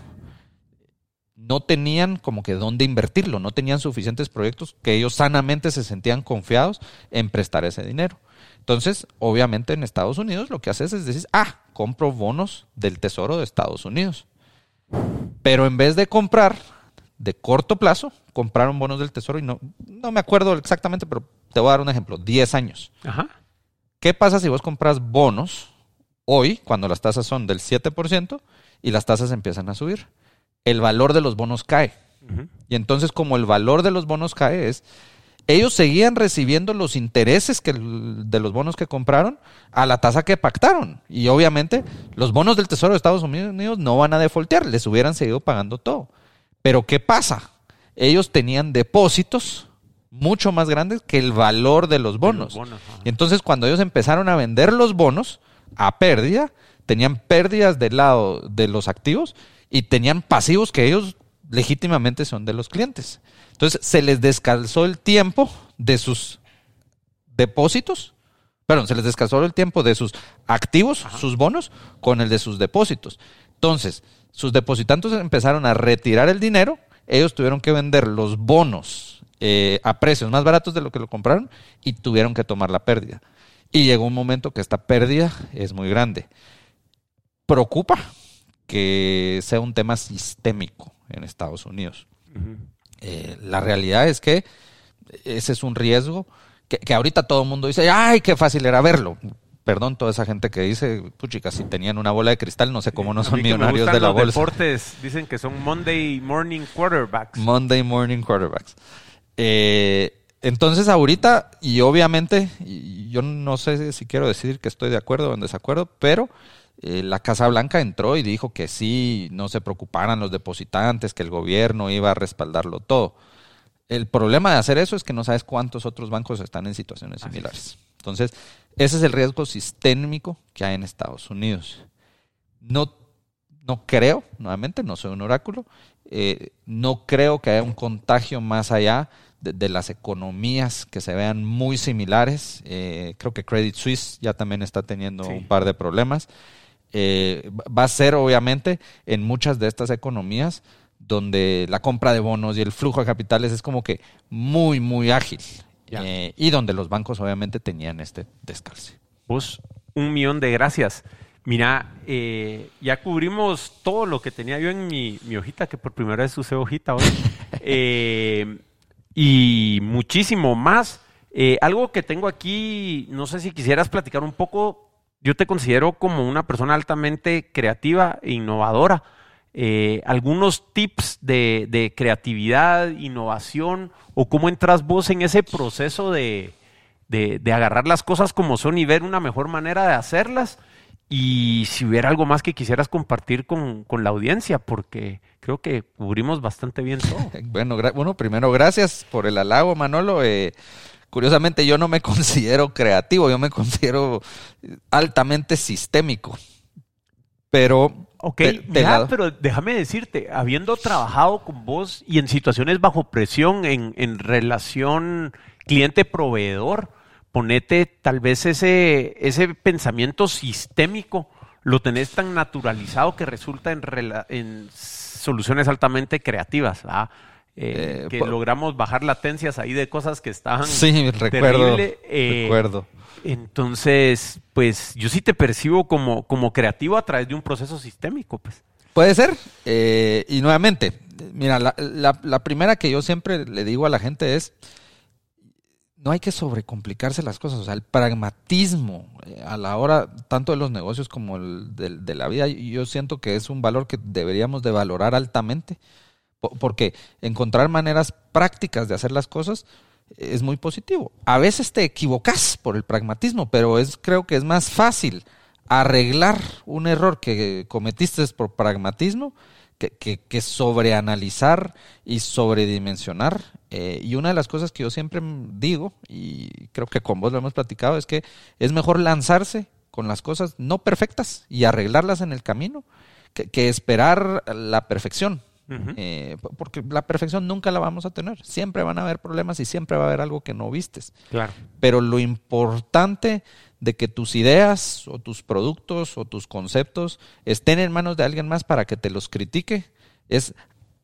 No tenían como que dónde invertirlo, no tenían suficientes proyectos que ellos sanamente se sentían confiados en prestar ese dinero. Entonces, obviamente en Estados Unidos lo que haces es decir, ah, compro bonos del Tesoro de Estados Unidos. Pero en vez de comprar de corto plazo, compraron bonos del tesoro y no, no me acuerdo exactamente, pero te voy a dar un ejemplo, 10 años. Ajá. ¿Qué pasa si vos compras bonos hoy, cuando las tasas son del 7% y las tasas empiezan a subir? El valor de los bonos cae. Y entonces como el valor de los bonos cae es, ellos seguían recibiendo los intereses que, de los bonos que compraron a la tasa que pactaron. Y obviamente los bonos del Tesoro de Estados Unidos no van a defoltear, les hubieran seguido pagando todo. Pero ¿qué pasa? ellos tenían depósitos mucho más grandes que el valor de los bonos. y entonces cuando ellos empezaron a vender los bonos a pérdida, tenían pérdidas del lado de los activos y tenían pasivos que ellos legítimamente son de los clientes. Entonces se les descalzó el tiempo de sus depósitos, perdón, se les descalzó el tiempo de sus activos, sus bonos, con el de sus depósitos. Entonces, sus depositantes empezaron a retirar el dinero ellos tuvieron que vender los bonos eh, a precios más baratos de lo que lo compraron y tuvieron que tomar la pérdida. Y llegó un momento que esta pérdida es muy grande. Preocupa que sea un tema sistémico en Estados Unidos. Eh, la realidad es que ese es un riesgo que, que ahorita todo el mundo dice, ay, qué fácil era verlo perdón, toda esa gente que dice, puchica, si tenían una bola de cristal, no sé cómo no son millonarios de la los deportes dicen que son Monday morning quarterbacks. Monday morning quarterbacks. Eh, entonces, ahorita, y obviamente, yo no sé si quiero decir que estoy de acuerdo o en desacuerdo, pero eh, la Casa Blanca entró y dijo que sí, no se preocuparan los depositantes, que el gobierno iba a respaldarlo todo. El problema de hacer eso es que no sabes cuántos otros bancos están en situaciones similares. Entonces, ese es el riesgo sistémico que hay en Estados Unidos. No, no creo, nuevamente, no soy un oráculo, eh, no creo que haya un contagio más allá de, las economías que se vean muy similares. Eh, creo que Credit Suisse ya también está teniendo un par de problemas. Eh, va a ser, obviamente, en muchas de estas economías donde la compra de bonos y el flujo de capitales es como que muy, muy ágil. Eh, y donde los bancos obviamente tenían este descalce. Pues un millón de gracias. Mira, eh, ya cubrimos todo lo que tenía yo en mi, hojita, que por primera vez usé hojita hoy. Eh, y muchísimo más. algo que tengo aquí, no sé si quisieras platicar un poco. Yo te considero como una persona altamente creativa e innovadora. Eh, algunos tips de, creatividad, innovación, o cómo entras vos en ese proceso de, agarrar las cosas como son y ver una mejor manera de hacerlas. Y si hubiera algo más que quisieras compartir con, la audiencia, porque creo que cubrimos bastante bien todo. bueno, bueno, primero gracias por el halago, Manolo. Eh, curiosamente yo no me considero creativo, yo me considero altamente sistémico. Pero Ok, pero déjame decirte, habiendo trabajado con vos y en situaciones bajo presión, en, relación cliente-proveedor, ponete tal vez ese, ese pensamiento sistémico, lo tenés tan naturalizado que resulta en, en soluciones altamente creativas. ¿verdad? Eh, eh, que logramos bajar latencias ahí de cosas que estaban sí, recuerdo, eh, recuerdo. Entonces, pues yo sí te percibo como, como creativo a través de un proceso sistémico, pues. Puede ser. Eh, y nuevamente, mira, la, la, primera que yo siempre le digo a la gente es, no hay que sobrecomplicarse las cosas. O sea, el pragmatismo a la hora tanto de los negocios como el de, de, la vida, yo siento que es un valor que deberíamos de valorar altamente. Porque encontrar maneras prácticas de hacer las cosas es muy positivo. A veces te equivocas por el pragmatismo, pero es, creo que es más fácil arreglar un error que cometiste por pragmatismo que, que, sobreanalizar y sobredimensionar. Eh, y una de las cosas que yo siempre digo, y creo que con vos lo hemos platicado, es que es mejor lanzarse con las cosas no perfectas y arreglarlas en el camino que esperar la perfección. Eh, porque la perfección nunca la vamos a tener. Siempre van a haber problemas y siempre va a haber algo que no vistes. Claro. Pero lo importante de que tus ideas o tus productos o tus conceptos estén en manos de alguien más para que te los critique es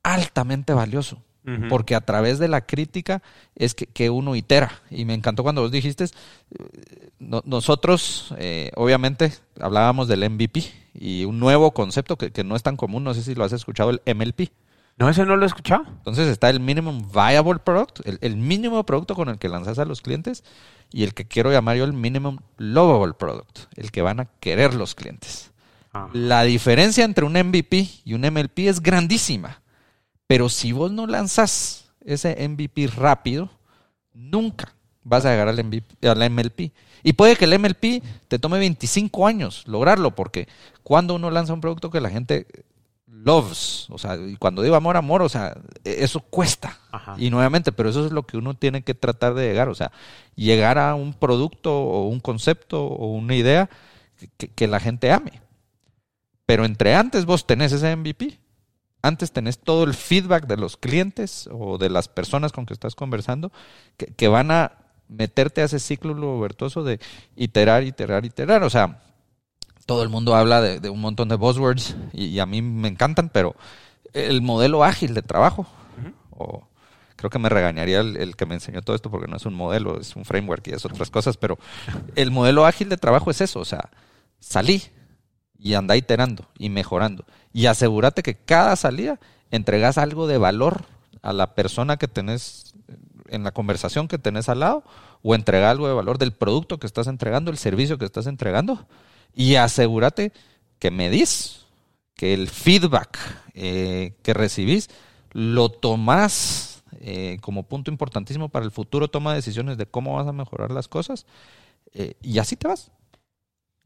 altamente valioso. Porque a través de la crítica es que, uno itera. Y me encantó cuando vos dijiste, eh, nosotros, eh, obviamente, hablábamos del MVP y un nuevo concepto que, no es tan común, no sé si lo has escuchado, el MLP. No, ese no lo he escuchado. Entonces está el Minimum Viable Product, el, mínimo producto con el que lanzas a los clientes y el que quiero llamar yo el Minimum Lovable Product, el que van a querer los clientes. Ah. La diferencia entre un MVP y un MLP es grandísima. Pero si vos no lanzas ese MVP rápido, nunca vas a llegar al, MVP, al MLP. Y puede que el MLP te tome 25 años lograrlo, porque cuando uno lanza un producto que la gente loves, o sea, y cuando digo amor, amor, o sea, e-, eso cuesta. Y nuevamente, pero eso es lo que uno tiene que tratar de llegar, o sea, llegar a un producto o un concepto o una idea que, que la gente ame. Pero entre antes vos tenés ese MVP antes tenés todo el feedback de los clientes o de las personas con que estás conversando que, van a meterte a ese ciclo virtuoso de iterar, iterar, iterar. O sea, todo el mundo habla de, un montón de buzzwords y, a mí me encantan, pero el modelo ágil de trabajo, o creo que me regañaría el, el, que me enseñó todo esto porque no es un modelo, es un framework y es otras cosas, pero el modelo ágil de trabajo es eso, o sea, salí y anda iterando y mejorando y asegúrate que cada salida entregas algo de valor a la persona que tenés en la conversación que tenés al lado o entrega algo de valor del producto que estás entregando, el servicio que estás entregando y asegúrate que medís, que el feedback eh, que recibís lo tomás eh, como punto importantísimo para el futuro toma decisiones de cómo vas a mejorar las cosas eh, y así te vas.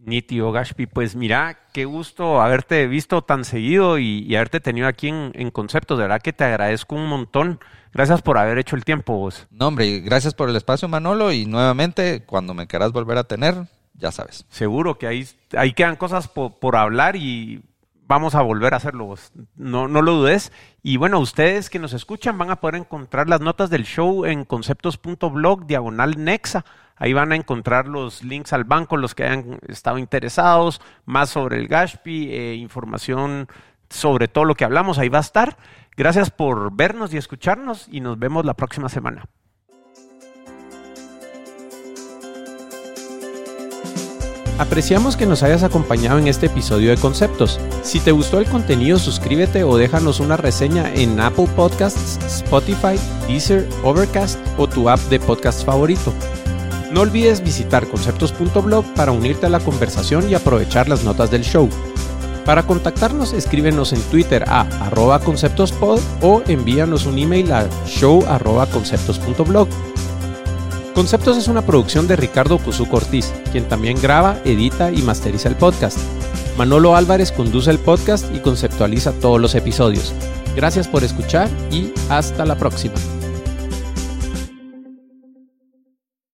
Nitio Gashpi, pues mira, qué gusto haberte visto tan seguido y, haberte tenido aquí en, en, Conceptos. De verdad que te agradezco un montón. Gracias por haber hecho el tiempo vos. No, hombre, gracias por el espacio, Manolo. Y nuevamente, cuando me quieras volver a tener, ya sabes. Seguro que ahí, ahí quedan cosas por, hablar y vamos a volver a hacerlo vos. No, no lo dudes. Y bueno, ustedes que nos escuchan van a poder encontrar las notas del show en conceptos.blog diagonal nexa Ahí van a encontrar los links al banco, los que hayan estado interesados, más sobre el Gashpi, eh, información sobre todo lo que hablamos, ahí va a estar. Gracias por vernos y escucharnos y nos vemos la próxima semana. Apreciamos que nos hayas acompañado en este episodio de Conceptos. Si te gustó el contenido, suscríbete o déjanos una reseña en Apple Podcasts, Spotify, Deezer, Overcast o tu app de podcast favorito. No olvides visitar conceptos.blog para unirte a la conversación y aprovechar las notas del show. Para contactarnos, escríbenos en Twitter a arroba conceptospod o envíanos un email a show arroba conceptos.blog. Conceptos es una producción de Ricardo Cuzuco Ortiz, quien también graba, edita y masteriza el podcast. Manolo Álvarez conduce el podcast y conceptualiza todos los episodios. Gracias por escuchar y hasta la próxima.